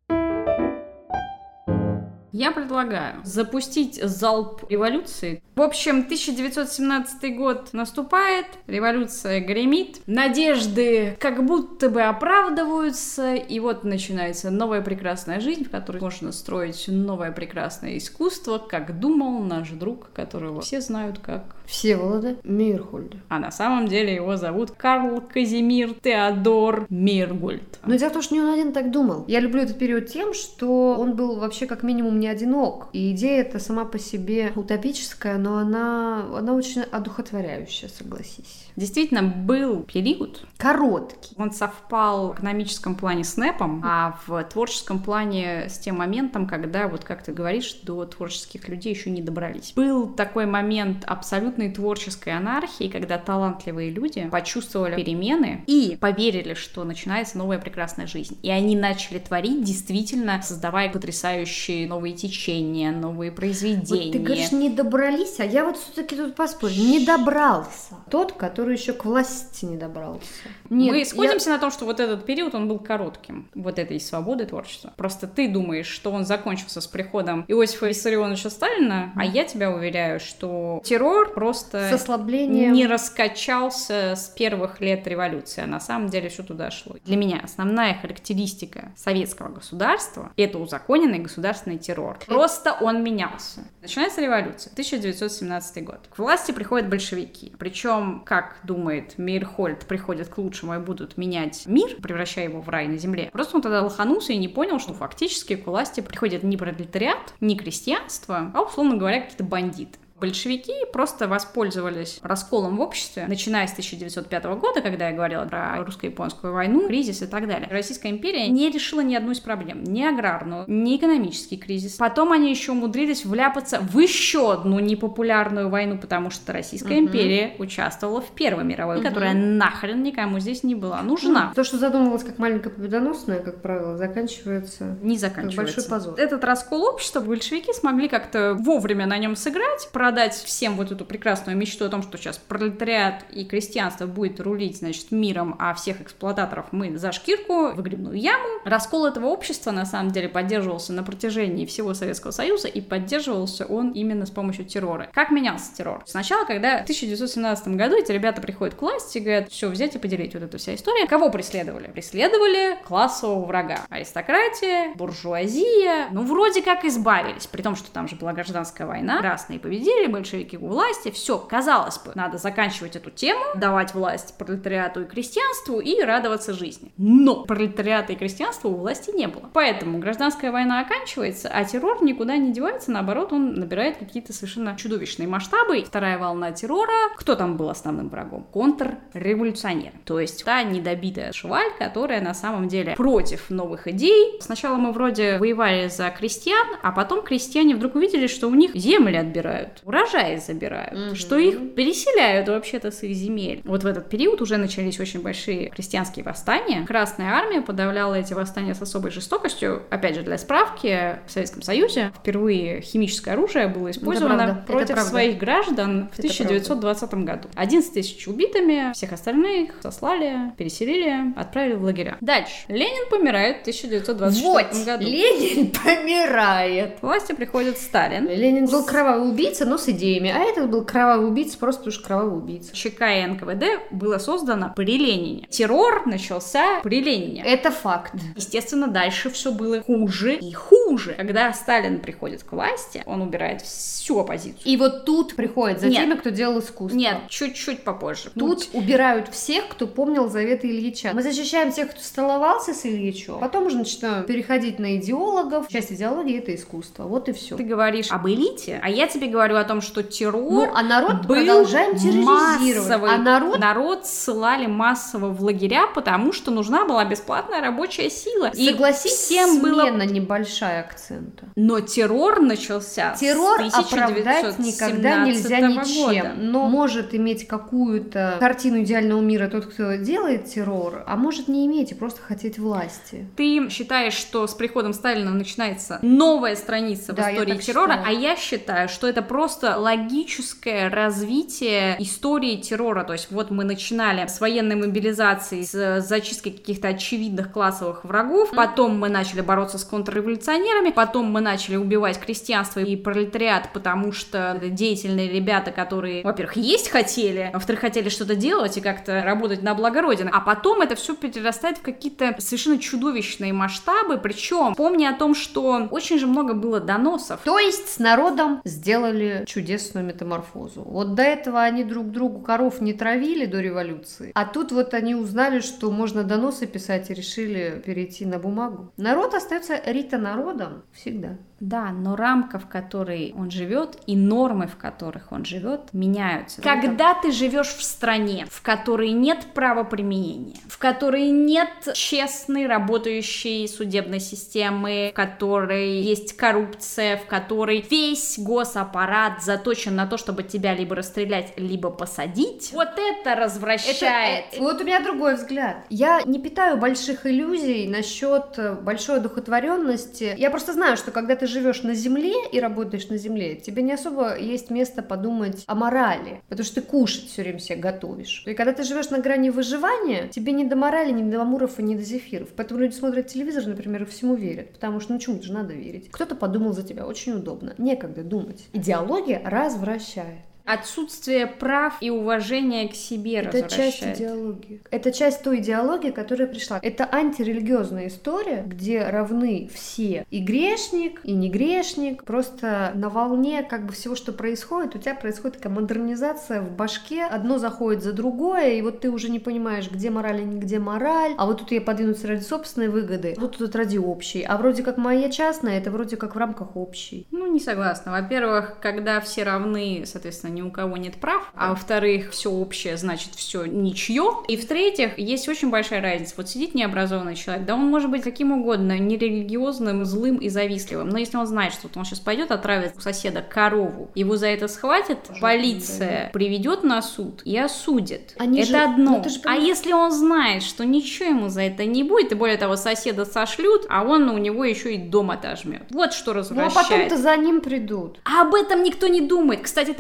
Я предлагаю запустить залп революции. В общем, 1917 год наступает, революция гремит, надежды как будто бы оправдываются, и вот начинается новая прекрасная жизнь, в которой можно строить новое прекрасное искусство, как думал наш друг, которого все знают как... Всеволода Мейерхольда. А на самом деле его зовут Карл Казимир Теодор Миргульд. Но дело в том, что не он один так думал. Я люблю этот период тем, что он был вообще как минимум не одинок. И идея эта сама по себе утопическая, но она, она очень одухотворяющая, согласись. Действительно, был период, Короткий. Он совпал в экономическом плане с НЭПом, а в творческом плане с тем моментом, когда, вот как ты говоришь, до творческих людей еще не добрались. Был такой момент абсолютной творческой анархии, когда талантливые люди почувствовали перемены и поверили, что начинается новая прекрасная жизнь. И они начали творить, действительно создавая потрясающие новые течения, новые произведения. Вот ты говоришь, не добрались, а я вот все-таки тут поспорю. Не добрался. Тот, который еще к власти не добрался. Нет, Мы я- сходимся на том, что вот этот период, он был коротким, вот этой свободы творчества. Просто ты думаешь, что он закончился с приходом Иосифа Виссарионовича Сталина, а я тебя уверяю, что террор просто С ослаблением. не раскачался с первых лет революции, а на самом деле все туда шло. Для меня основная характеристика советского государства – это узаконенный государственный террор. Просто он менялся. Начинается революция, 1917 год. К власти приходят большевики. Причем, как думает Мейерхольд, приходят к лучшему и будут менять мир, превращая его в рай на земле. Просто он тогда лоханулся и не понял, что фактически к власти приходит не пролетариат, не крестьянство, а, условно говоря, какие-то бандиты. Большевики просто воспользовались расколом в обществе, начиная с 1905 года, когда я говорила про русско-японскую войну, кризис и так далее. Российская империя не решила ни одну из проблем. Ни аграрную, ни экономический кризис. Потом они еще умудрились вляпаться в еще одну непопулярную войну, потому что Российская Мгм. империя участвовала в Первой мировой, Мгм. которая нахрен никому здесь не была нужна. То, что задумывалось как маленькая победоносная, как правило, заканчивается не заканчивается. большой позор. Этот раскол общества большевики смогли как-то вовремя на нем сыграть, продать всем вот эту прекрасную мечту о том, что сейчас пролетариат и крестьянство будет рулить, значит, миром, а всех эксплуататоров мы за шкирку, в грибную яму. Раскол этого общества, на самом деле, поддерживался на протяжении всего Советского Союза, и поддерживался он именно с помощью террора. Как менялся террор? Сначала, когда в 1917 году эти ребята приходят к власти и говорят, все, взять и поделить вот эту вся история. Кого преследовали? Преследовали классового врага. Аристократия, буржуазия. Ну, вроде как избавились, при том, что там же была гражданская война. Красные победили, большевики у власти. Все, казалось бы, надо заканчивать эту тему, давать власть пролетариату и крестьянству и радоваться жизни. Но пролетариата и крестьянства у власти не было. Поэтому гражданская война оканчивается, а террор никуда не девается, наоборот, он набирает какие-то совершенно чудовищные масштабы. Вторая волна террора. Кто там был основным врагом? Контрреволюционер. То есть та недобитая шваль, которая на самом деле против новых идей. Сначала мы вроде воевали за крестьян, а потом крестьяне вдруг увидели, что у них земли отбирают, урожаи забирают, mm-hmm. что их переселяют вообще-то с их земель. Вот в этот период уже начались очень большие крестьянские восстания. Красная армия подавляла эти восстания с особой жестокостью. Опять же, для справки, в Советском Союзе впервые химическое оружие было использовано против своих граждан в 1920 году. 11 тысяч убитыми, всех остальных сослали, переселили, отправили в лагеря. Дальше. Ленин помирает в 1924 вот, году. Ленин помирает. К власти приходит Сталин. Ленин был кровавый убийца, но с идеями, а этот был кровавый убийца просто потому что кровавый убийца. ЧК и НКВД было создано при Ленине. Террор начался при Ленине. Это факт. Естественно, дальше все было хуже и хуже. Когда Сталин приходит к власти, он убирает всю оппозицию. И вот тут приходит за Нет. теми, кто делал искусство. Нет, чуть-чуть попозже. Тут ну, убирают всех, кто помнил заветы Ильича. Мы защищаем тех, кто столовался с Ильичом, потом уже начинаем переходить на идеологов. Часть идеологии — это искусство. Вот и все. Ты говоришь об элите, а я тебе говорю о том, что террор Ну, а народ был продолжаем терроризировать. Массовый. А народ... Народ ссылали массово в лагеря, потому что нужна была бесплатная рабочая сила. Согласись, и всем было... небольшая акцента. Но террор начался террор с оправдать никогда нельзя ничем. Года. Но может иметь какую-то картину идеального мира тот, кто делает террор, а может не иметь и просто хотеть власти. Ты считаешь, что с приходом Сталина начинается новая страница да, в истории террора, считаю. а я считаю, что это просто логическое развитие истории террора. То есть вот мы начинали с военной мобилизации, с зачисткой каких-то очевидных классовых врагов, потом мы начали бороться с контрреволюционерами, потом мы начали убивать крестьянство и пролетариат, потому что деятельные ребята, которые, во-первых, есть хотели, во-вторых, хотели что-то делать и как-то работать на благо Родины, а потом это все перерастает в какие-то совершенно чудовищные масштабы, причем помни о том, что очень же много было доносов. То есть с народом сделали чудесную метаморфозу. Вот до этого они друг другу коров не травили до революции, а тут вот они узнали, что можно доносы писать и решили перейти на бумагу. Народ остается рита народом всегда. Да, но рамка, в которой он живет, и нормы, в которых он живет, меняются. Когда ты живешь в стране, в которой нет правоприменения, в которой нет честной работающей судебной системы, в которой есть коррупция, в которой весь госаппарат заточен на то, чтобы тебя либо расстрелять, либо посадить, вот это развращает. Это, вот у меня другой взгляд. Я не питаю больших иллюзий насчет большой одухотворенности. Я просто знаю, что когда ты живешь на земле и работаешь на земле, тебе не особо есть место подумать о морали, потому что ты кушать все время себе готовишь. И когда ты живешь на грани выживания, тебе не до морали, не до амуров и не до зефиров. Поэтому люди смотрят телевизор, например, и всему верят, потому что ну чему же надо верить. Кто-то подумал за тебя, очень удобно. Некогда думать. Идеология развращает отсутствие прав и уважения к себе Это часть идеологии. Это часть той идеологии, которая пришла. Это антирелигиозная история, где равны все. И грешник, и не грешник. Просто на волне как бы всего, что происходит, у тебя происходит такая модернизация в башке. Одно заходит за другое, и вот ты уже не понимаешь, где мораль, а не где мораль. А вот тут я подвинуться ради собственной выгоды, вот тут ради общей. А вроде как моя частная, это вроде как в рамках общей. Ну, не согласна. Во-первых, когда все равны, соответственно, ни у кого нет прав, а во-вторых, все общее, значит, все ничье. И в-третьих, есть очень большая разница. Вот сидит необразованный человек, да он может быть каким угодно, нерелигиозным, злым и завистливым, но если он знает, что он сейчас пойдет отравит у соседа корову, его за это схватит, полиция приведет на суд и осудит. Они это же- одно. ну, ты же а если он знает, что ничего ему за это не будет, и более того, соседа сошлют, а он у него еще и дом отожмет. Вот что Ну а развращает. потом-то за ним придут. А об этом никто не думает. Кстати,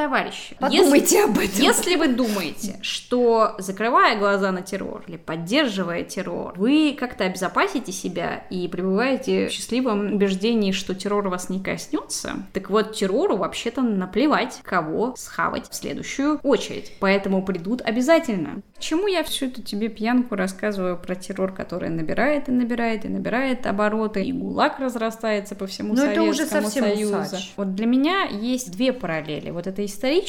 товарищи, Подумайте об этом. если вы думаете, что закрывая глаза на террор или поддерживая террор, вы как-то обезопасите себя и пребываете в счастливом убеждении, что террор вас не коснется, так вот террору вообще-то наплевать, кого схавать в следующую очередь. Поэтому придут обязательно. К чему я всю эту тебе пьянку рассказываю про террор, который набирает и набирает и набирает обороты, и ГУЛАГ разрастается по всему Но это Советскому уже совсем Союзу. усач. Вот для меня есть две параллели. Вот это историческая,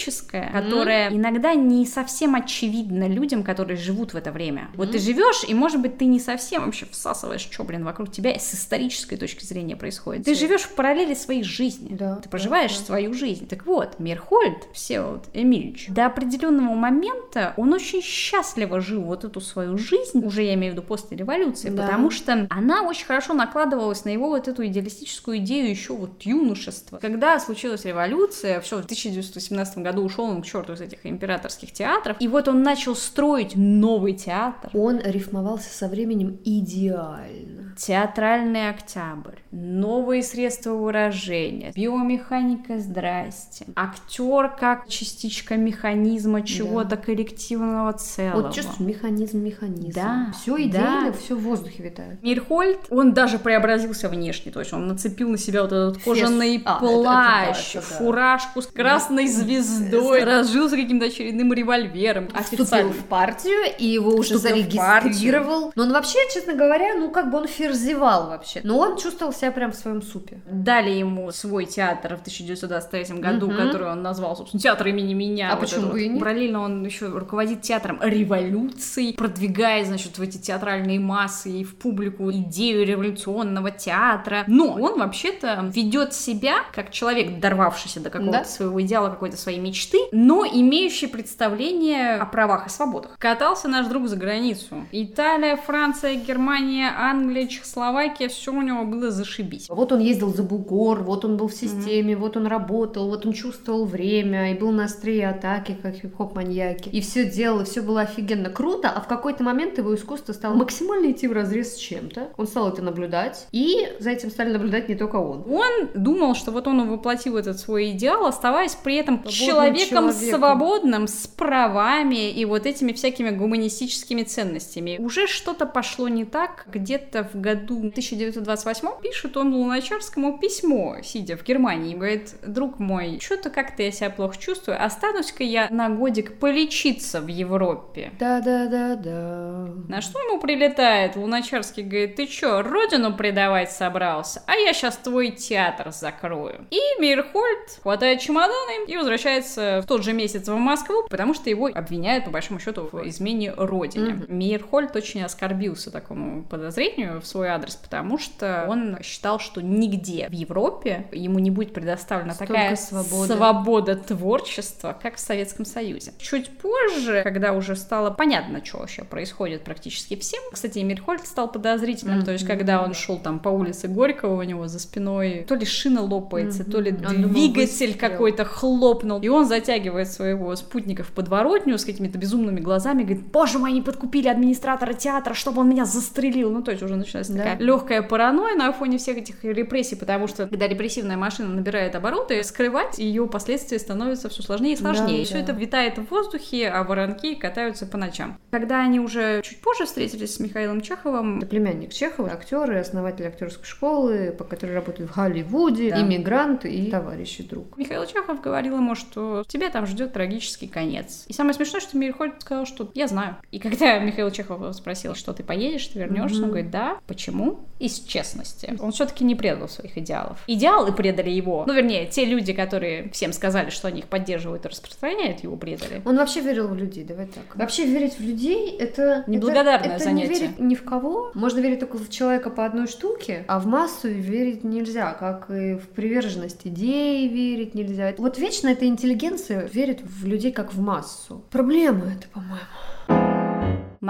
которая иногда не совсем очевидна людям, которые живут в это время. Вот ты живешь, и, может быть, ты не совсем вообще всасываешь, что, блин, вокруг тебя с исторической точки зрения происходит. Ты живешь в параллели своей жизни. Да, ты да, проживаешь да. свою жизнь. Так вот, Мирхольд, Всеволод Эмильевич, до определенного момента он очень счастливо жил вот эту свою жизнь, уже я имею в виду после революции, Да. потому что она очень хорошо накладывалась на его вот эту идеалистическую идею еще вот юношества. Когда случилась революция, все, в 1918 году ушел он к черту из этих императорских театров, и вот он начал строить новый театр. Он рифмовался со временем идеально. Театральный октябрь, новые средства выражения, биомеханика, здрасте, актер как частичка механизма чего-то коллективного целого. Вот чувствуешь, механизм, механизм. Да, Все да. идеально, все в воздухе витает. Мирхольд, он даже преобразился внешне, то есть он нацепил на себя вот этот кожаный А, это- это плащ, да, это да. фуражку с красной звездой, разжился каким-то очередным револьвером. Вступил Официально. в партию, и его уже Вступил зарегистрировал. Но он вообще, честно говоря, ну как бы он ферзевал вообще. Но он чувствовал себя прям в своем супе. Дали ему свой театр в 1923 году, Мгм. который он назвал, собственно, театр имени меня. А Вот почему бы вот. и нет? Параллельно он еще руководит театром революции, продвигая, значит, в эти театральные массы и в публику идею революционного театра. Но он вообще-то ведет себя как человек, дорвавшийся до какого-то Да. своего идеала, какой-то своей мечты, но имеющий представление о правах и свободах. Катался наш друг за границу. Италия, Франция, Германия, Англия, Чехословакия, все у него было зашибись. Вот он ездил за бугор, вот он был в системе, вот он работал, вот он чувствовал время и был на острие атаки, как хип-хоп маньяки. И все делал, и все было офигенно круто, а в какой-то момент его искусство стало максимально идти в разрез с чем-то. Он стал это наблюдать, и за этим стали наблюдать не только он. Он думал, что вот он воплотил этот свой идеал, оставаясь при этом человеком человеком. свободным, с правами и вот этими всякими гуманистическими ценностями. Уже что-то пошло не так. Где-то в году 1928 пишет он Луначарскому письмо, сидя в Германии, и говорит, друг мой, что-то как-то я себя плохо чувствую, останусь-ка я на годик полечиться в Европе. Да-да-да-да. На что ему прилетает? Луначарский говорит, ты чё, родину предавать собрался? А я сейчас твой театр закрою. И Мирхольд хватает чемоданы и возвращается в тот же месяц в Москву, потому что его обвиняют, по большому счету, в измене родине. Мирхольд очень оскорбился такому подозрению в свой адрес, потому что он считал, что нигде в Европе ему не будет предоставлена Столько такая свободы. свобода творчества, как в Советском Союзе. Чуть позже, когда уже стало понятно, что вообще происходит практически всем, кстати, Мирхольд стал подозрительным, то есть когда он шел там по улице Горького, у него за спиной то ли шина лопается, то ли Он двигатель какой-то хлопнул, и он затягивает своего спутника в подворотню с какими-то безумными глазами, говорит, боже мой, они подкупили администратора театра, чтобы он меня застрелил. Ну, то есть уже начинается Да. такая легкая паранойя на фоне всех этих репрессий, потому что когда репрессивная машина набирает обороты, скрывать ее последствия становится все сложнее и сложнее. Да, все да. это витает в воздухе, а воронки катаются по ночам. Когда они уже чуть позже встретились с Михаилом Чеховым, Это племянник Чехова, актер и основатель актерской школы, по которой работает в Голливуде, Да. иммигрант и товарищ и друг. Михаил Чехов говорил ему, что тебя там ждет трагический конец. И самое смешное, что Мирхольд сказал, что я знаю. И когда Михаил Чехов спросил, что ты поедешь, ты вернешься, он говорит, да, Почему? Из честности. Он все-таки не предал своих идеалов. Идеалы предали его. Ну, вернее, те люди, которые всем сказали, что они их поддерживают и распространяют, его предали. Он вообще верил в людей, давай так. Вообще верить в людей это неблагодарное это, занятие. Не верить ни в кого. Можно верить только в человека по одной штуке, а в массу верить нельзя, как и в приверженность идеи верить нельзя. Вот вечно эта интеллигенция верит в людей как в массу. Проблема это, по-моему.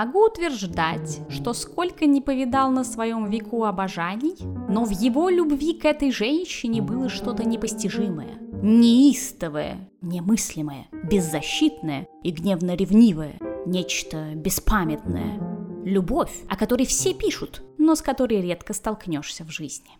Могу утверждать, что сколько не повидал на своем веку обожаний, но в его любви к этой женщине было что-то непостижимое, неистовое, немыслимое, беззащитное и гневно-ревнивое, нечто беспамятное. Любовь, о которой все пишут, но с которой редко столкнешься в жизни.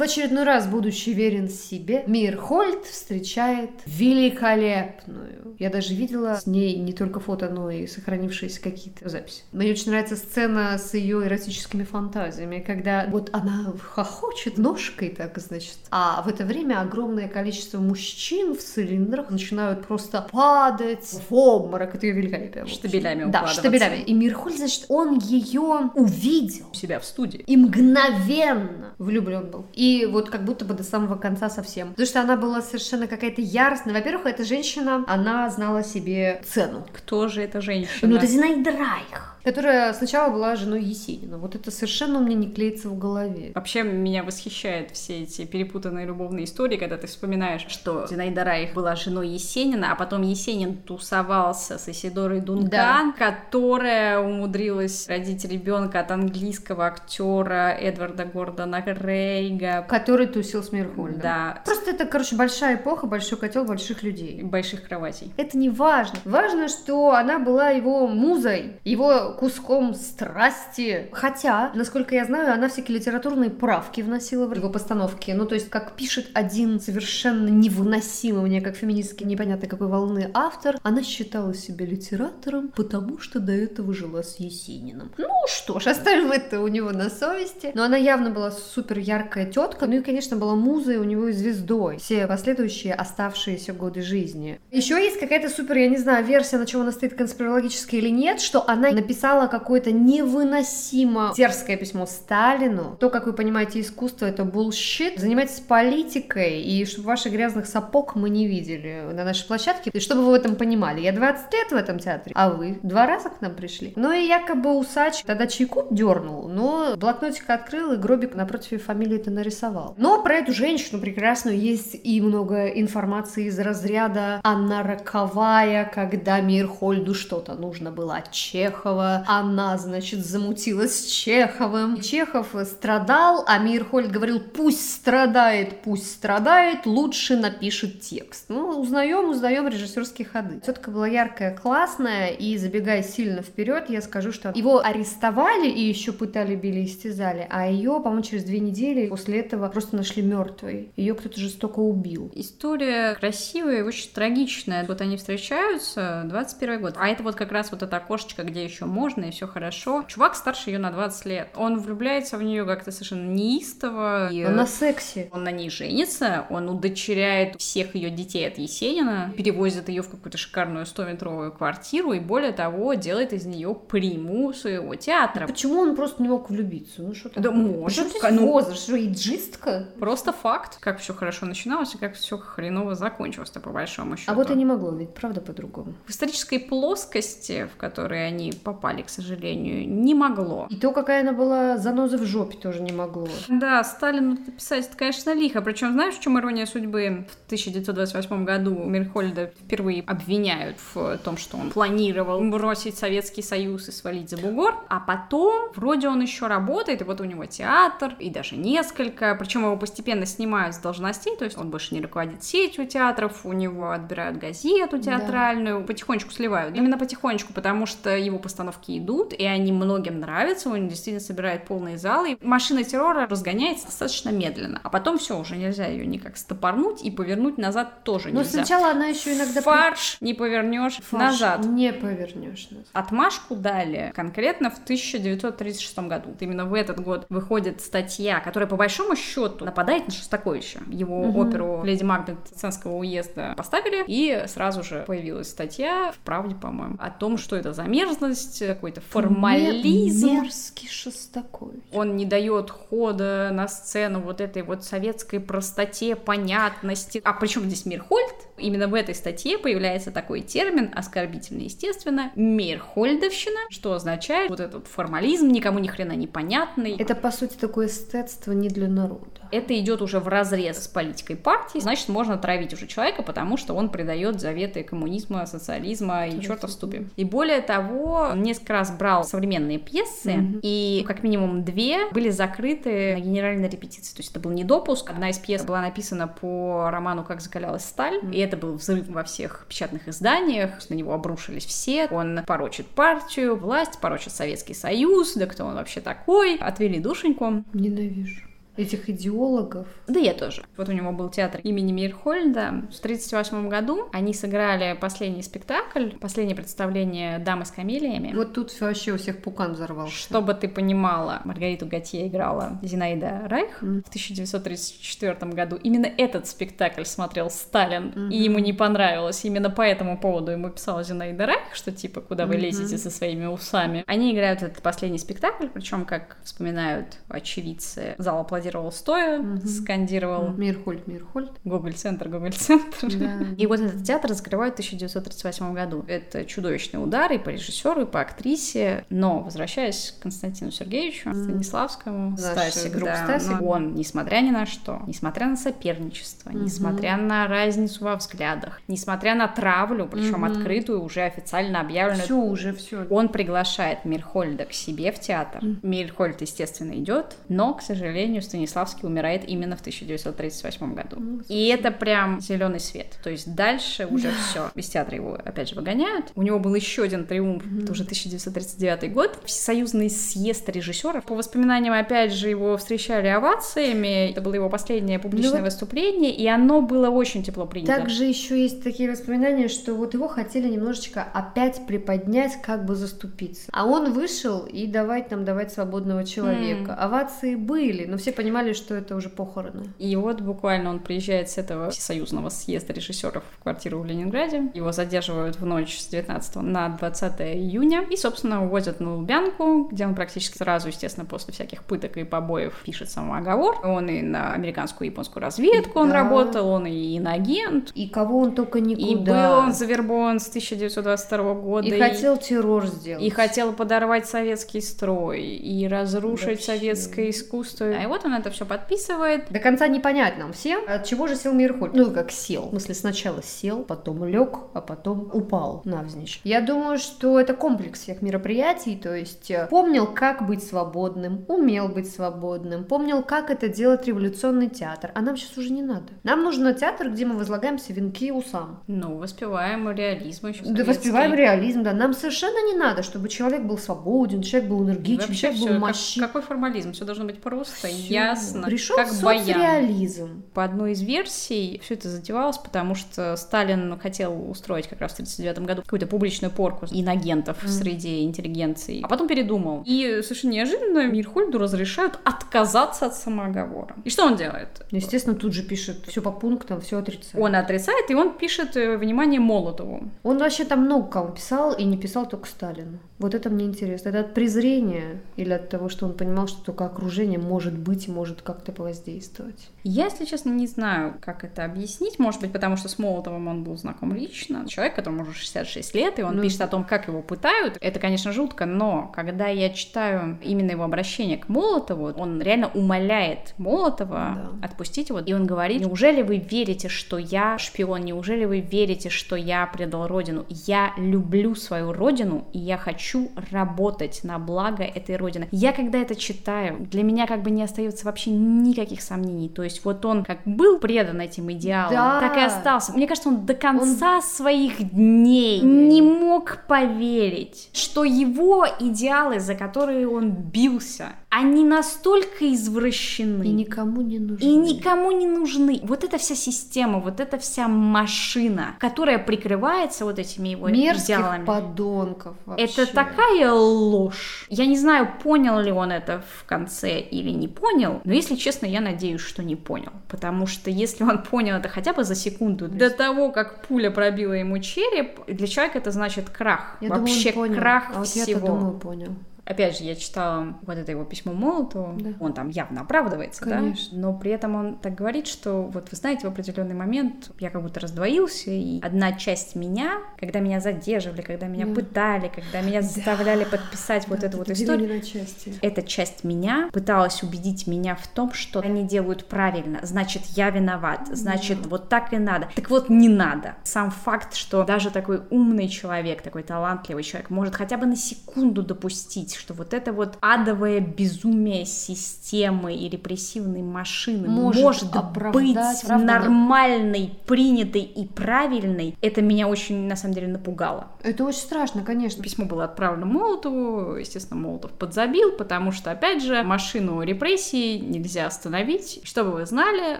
В очередной раз, будучи верен себе, Мирхольд встречает великолепную. Я даже видела с ней не только фото, но и сохранившиеся какие-то записи. Мне очень нравится сцена с ее эротическими фантазиями, когда вот она хохочет ножкой так, значит, а в это время огромное количество мужчин в цилиндрах начинают просто падать в обморок. Это ее великолепие. Штабелями Да, штабелями. И Мирхольд, значит, он ее увидел. У себя в студии. И мгновенно влюблен был. И вот как будто бы до самого конца совсем. Потому что она была совершенно какая-то яростная. Во-первых, эта женщина, она знала себе цену. Кто же эта женщина? Ну, это Зинаида Райх которая сначала была женой Есенина. Вот это совершенно у меня не клеится в голове. Вообще меня восхищают все эти перепутанные любовные истории, когда ты вспоминаешь, что Зинаида Райх была женой Есенина, а потом Есенин тусовался с Исидорой Дункан, да. которая умудрилась родить ребенка от английского актера Эдварда Гордона Рейга. Который тусил с Мирхольдом. Да. Просто это, короче, большая эпоха, большой котел больших людей. Больших кроватей. Это не важно. Важно, что она была его музой, его куском страсти. Хотя, насколько я знаю, она всякие литературные правки вносила в его постановки. Ну, то есть, как пишет один совершенно невыносимый мне, как феминистский, непонятно какой волны автор, она считала себя литератором, потому что до этого жила с Есениным. Ну что ж, оставим это у него на совести. Но она явно была супер яркая тетка. Ну и, конечно, была музой у него и звездой. Все последующие оставшиеся годы жизни. Еще есть какая-то супер, я не знаю, версия, на чем она стоит конспирологически или нет, что она написала написала какое-то невыносимо дерзкое письмо Сталину. То, как вы понимаете, искусство это bullshit. Занимайтесь политикой, и чтобы ваших грязных сапог мы не видели на нашей площадке. И чтобы вы в этом понимали, я 20 лет в этом театре, а вы два раза к нам пришли. Ну и якобы усач тогда чайку дернул, но блокнотик открыл и гробик напротив фамилии это нарисовал. Но про эту женщину прекрасную есть и много информации из разряда «Она роковая, когда Мирхольду что-то нужно было от Чехова», она, значит, замутилась с Чеховым. Чехов страдал, а Мирхольд говорил, пусть страдает, пусть страдает, лучше напишет текст. Ну, узнаем, узнаем режиссерские ходы. Тетка была яркая, классная, и забегая сильно вперед, я скажу, что его арестовали и еще пытали, били, истязали, а ее, по-моему, через две недели после этого просто нашли мертвой. Ее кто-то жестоко убил. История красивая очень трагичная. Вот они встречаются, 21 год, а это вот как раз вот это окошечко, где еще можно, и все хорошо. Чувак старше ее на 20 лет. Он влюбляется в нее как-то совершенно неистово. И он на сексе. Он на ней женится, он удочеряет всех ее детей от Есенина, перевозит ее в какую-то шикарную 100-метровую квартиру, и более того, делает из нее приму своего театра. Почему он просто не мог влюбиться? Ну что Да может. Что ну, возраст? Что, иджистка? Просто факт, как все хорошо начиналось и как все хреново закончилось-то по большому счету. А вот и не могло, ведь правда по-другому. В исторической плоскости, в которой они попали, попали, к сожалению, не могло. И то, какая она была заноза в жопе, тоже не могло. Да, Сталину написать, это, конечно, лихо. Причем, знаешь, в чем ирония судьбы? В 1928 году Мирхольда впервые обвиняют в том, что он планировал бросить Советский Союз и свалить за бугор, а потом вроде он еще работает, и вот у него театр, и даже несколько, причем его постепенно снимают с должностей, то есть он больше не руководит сетью театров, у него отбирают газету театральную, да. потихонечку сливают. Именно потихонечку, потому что его постановки постановки идут, и они многим нравятся, он действительно собирает полные залы. И машина террора разгоняется достаточно медленно, а потом все, уже нельзя ее никак стопорнуть и повернуть назад тоже Но нельзя. Но сначала она еще иногда... Фарш не повернешь назад. не повернешь назад. Отмашку дали конкретно в 1936 году. Именно в этот год выходит статья, которая по большому счету нападает на Шостаковича. Его угу. оперу «Леди Магнет» Ценского уезда поставили, и сразу же появилась статья в «Правде», по-моему, о том, что это за мерзность, какой-то формализм. Мерзкий Шостакович. Он не дает хода на сцену вот этой вот советской простоте, понятности. А причем здесь Мирхольд? Именно в этой статье появляется такой термин, оскорбительно, естественно, Мирхольдовщина, что означает вот этот формализм, никому ни хрена непонятный. Это, по сути, такое эстетство не для народа. Это идет уже в разрез с политикой партии, значит, можно травить уже человека, потому что он придает заветы коммунизма, социализма и черта в ступе. И более того, несколько раз брал современные пьесы, mm-hmm. и как минимум две были закрыты на генеральной репетиции. То есть это был не допуск. Одна из пьес была написана по роману «Как закалялась сталь», mm-hmm. и это был взрыв во всех печатных изданиях, на него обрушились все. Он порочит партию, власть, порочит Советский Союз, да кто он вообще такой. Отвели душеньку. Ненавижу этих идеологов. Да я тоже. Вот у него был театр имени Мирхольда. В 1938 году они сыграли последний спектакль, последнее представление «Дамы с камелиями». Вот тут вообще у всех пукан взорвался. Чтобы ты понимала, Маргариту Готье играла Зинаида Райх mm. в 1934 году. Именно этот спектакль смотрел Сталин, mm-hmm. и ему не понравилось. Именно по этому поводу ему писала Зинаида Райх, что типа, куда вы mm-hmm. лезете со своими усами. Они играют этот последний спектакль, причем, как вспоминают очевидцы, зал аплодировал стоя, угу. скандировал Мирхольд, Мирхольд. Гоголь-центр, Гоголь-центр. Да. И вот этот театр закрывают в 1938 году. Это чудовищный удар и по режиссеру, и по актрисе. Но, возвращаясь к Константину Сергеевичу. Станиславскому, Стасик, да, Стасик. он, несмотря ни на что, несмотря на соперничество, mm несмотря на разницу во взглядах, несмотря на травлю, причем mm открытую, уже официально объявленную. Все уже, все. Он приглашает Мирхольда к себе в театр. Mm. Мирхольд, естественно, идет, но, к сожалению, Станиславский умирает именно в 1938 году. Ну, и это прям зеленый свет. То есть дальше уже все. Из театра его опять же выгоняют. У него был еще один триумф, mm-hmm. это уже 1939 год. Всесоюзный съезд режиссеров. По воспоминаниям, опять же, его встречали овациями. Это было его последнее публичное ну, выступление, и оно было очень тепло принято. Также еще есть такие воспоминания, что вот его хотели немножечко опять приподнять, как бы заступиться. А он вышел и давать нам давать свободного человека. Mm. Овации были, но все понимали, что это уже похороны. И вот буквально он приезжает с этого всесоюзного съезда режиссеров в квартиру в Ленинграде. Его задерживают в ночь с 19 на 20 июня и, собственно, увозят на Лубянку, где он практически сразу, естественно, после всяких пыток и побоев пишет самооговор. Он и на американскую и японскую разведку да. он работал, он и иноагент. И кого он только никуда. И был он завербован с 1922 года. И, и хотел террор сделать. И хотел подорвать советский строй, и разрушить Вообще. советское искусство. А и вот он он это все подписывает. До конца непонятно нам всем, от чего же сел Мирхольд. Ну, как сел. В смысле, сначала сел, потом лег, а потом упал навзничь. Я думаю, что это комплекс всех мероприятий, то есть э, помнил, как быть свободным, умел быть свободным, помнил, как это делать революционный театр. А нам сейчас уже не надо. Нам нужен театр, где мы возлагаемся венки усам. Ну, воспеваем реализм еще Да, воспеваем реализм, да. Нам совершенно не надо, чтобы человек был свободен, человек был энергичен, человек был мощный. Как, какой формализм? Все должно быть просто. Я ясно, Пришел как соцреализм. По одной из версий все это затевалось, потому что Сталин хотел устроить как раз в 1939 году какую-то публичную порку инагентов mm. среди интеллигенции, а потом передумал. И совершенно неожиданно Мирхольду разрешают отказаться от самоговора. И что он делает? Естественно, тут же пишет все по пунктам, все отрицает. Он отрицает, и он пишет э, внимание Молотову. Он вообще там много кому писал, и не писал только Сталину. Вот это мне интересно. Это от презрения или от того, что он понимал, что только окружение может быть может как-то повоздействовать? Я, если честно, не знаю, как это объяснить. Может быть, потому что с Молотовым он был знаком лично. Человек, которому уже 66 лет, и он ну, пишет о том, как его пытают. Это, конечно, жутко, но когда я читаю именно его обращение к Молотову, он реально умоляет Молотова да. отпустить его. И он говорит, неужели вы верите, что я шпион? Неужели вы верите, что я предал родину? Я люблю свою родину, и я хочу работать на благо этой родины. Я, когда это читаю, для меня как бы не остается вообще никаких сомнений. То есть вот он как был предан этим идеалам, да. так и остался. Мне кажется, он до конца он... своих дней не мог поверить, что его идеалы, за которые он бился, они настолько извращены. И никому не нужны. И никому не нужны. Вот эта вся система, вот эта вся машина, которая прикрывается вот этими его Мерзких идеалами. подонков вообще. Это такая ложь. Я не знаю, понял ли он это в конце или не понял, понял, но если честно, я надеюсь, что не понял, потому что если он понял это хотя бы за секунду до того, как пуля пробила ему череп, для человека это значит крах. Я Вообще думаю, он понял. крах а вот всего. я-то думаю, понял. Опять же, я читала вот это его письмо Молотову, Да. он там явно оправдывается, Конечно. да? Но при этом он так говорит, что вот вы знаете, в определенный момент я как будто раздвоился, и одна часть меня, когда меня задерживали, когда меня Да. пытали, когда меня заставляли подписать вот Да, эту вот историю, на части. эта часть меня пыталась убедить меня в том, что они делают правильно, значит, я виноват, значит, вот так и надо. Так вот, не надо. Сам факт, что даже такой умный человек, такой талантливый человек может хотя бы на секунду допустить, что вот это вот адовое безумие системы и репрессивной машины Может может, быть правда? нормальной, принятой и правильной, это меня очень, на самом деле, напугало. Это очень страшно, конечно. Письмо было отправлено Молотову, естественно, Молотов подзабил, потому что, опять же, машину репрессий нельзя остановить. Чтобы вы знали,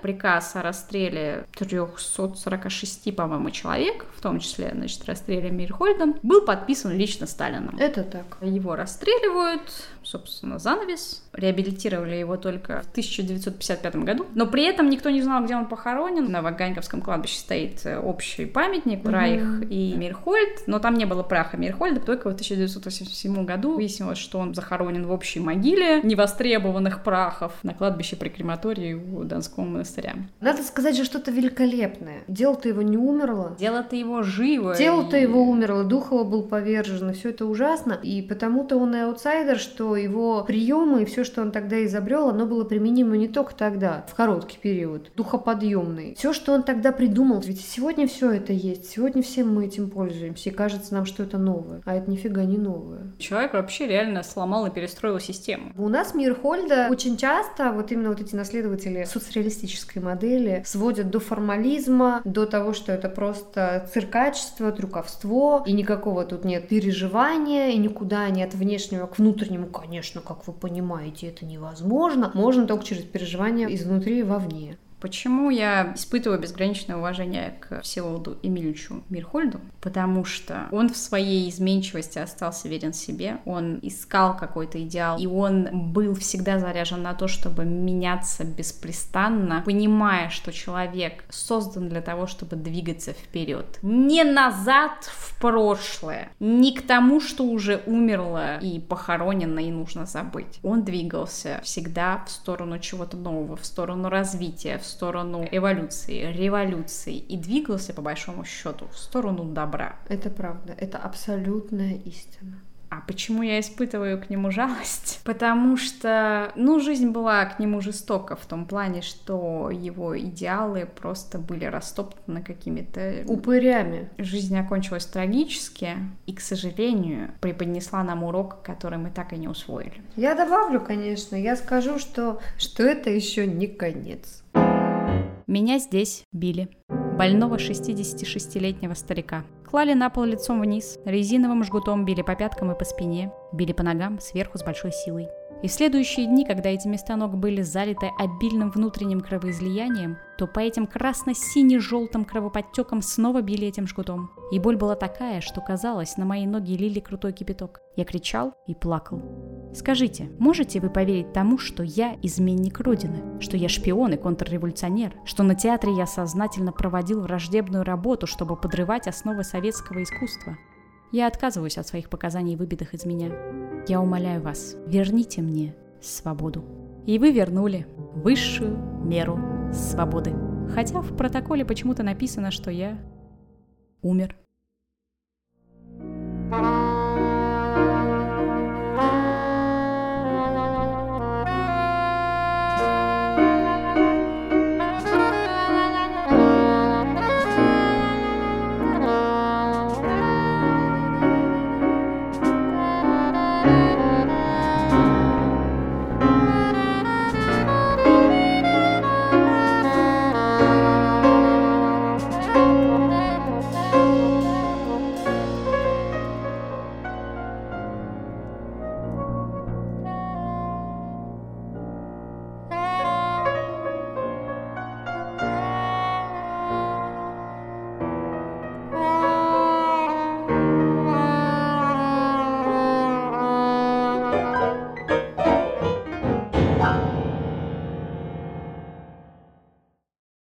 приказ о расстреле 346, по-моему, человек, в том числе, значит, расстреле Мирхольдом, был подписан лично Сталином. Это так. Его расстреливают, собственно, занавес. Реабилитировали его только в 1955 году. Но при этом никто не знал, где он похоронен. На Ваганьковском кладбище стоит э, общий памятник Мгм. Райх и Мирхольд, но там не было праха Мирхольда. Только в 1987 году выяснилось, что он захоронен в общей могиле невостребованных прахов на кладбище при крематории у Донского монастыря. Надо сказать же что-то великолепное. Дело-то его не умерло. Дело-то его живо. Тело-то и- его умерло, дух его был повержен, и все это ужасно. И потому-то он и аутсайдер, что его приемы и все, что он тогда изобрел, оно было применимо не только тогда, в короткий период, духоподъемный. Все, что он тогда придумал, ведь сегодня все это есть, сегодня все мы этим пользуемся, и кажется нам, что это новое, а это нифига не новое. Человек вообще реально сломал и перестроил систему. У нас Мирхольда очень часто вот именно вот эти наследователи соцреалистической модели сводят до формализма, до того, что это просто циркачество, трюковство, и никакого тут нет переживания, и никуда нет внешнего к внутреннему, конечно, как вы понимаете, это невозможно. Можно только через переживания изнутри и вовне. Почему я испытываю безграничное уважение к Всеволоду Эмильевичу Мирхольду? Потому что он в своей изменчивости остался верен себе, он искал какой-то идеал, и он был всегда заряжен на то, чтобы меняться беспрестанно, понимая, что человек создан для того, чтобы двигаться вперед. Не назад в прошлое, не к тому, что уже умерло и похоронено, и нужно забыть. Он двигался всегда в сторону чего-то нового, в сторону развития, в сторону эволюции, революции и двигался, по большому счету, в сторону добра. Это правда, это абсолютная истина. А почему я испытываю к нему жалость? Потому что, ну, жизнь была к нему жестока в том плане, что его идеалы просто были растоптаны какими-то... Упырями. Жизнь окончилась трагически и, к сожалению, преподнесла нам урок, который мы так и не усвоили. Я добавлю, конечно, я скажу, что, что это еще не конец. Меня здесь били. Больного 66-летнего старика. Клали на пол лицом вниз, резиновым жгутом били по пяткам и по спине, били по ногам сверху с большой силой. И в следующие дни, когда эти места ног были залиты обильным внутренним кровоизлиянием, то по этим красно-сине-желтым кровоподтекам снова били этим жгутом. И боль была такая, что казалось, на мои ноги лили крутой кипяток. Я кричал и плакал. Скажите, можете вы поверить тому, что я изменник Родины, что я шпион и контрреволюционер, что на театре я сознательно проводил враждебную работу, чтобы подрывать основы советского искусства? Я отказываюсь от своих показаний, выбитых из меня. Я умоляю вас, верните мне свободу. И вы вернули высшую меру свободы. Хотя в протоколе почему-то написано, что я умер. Thank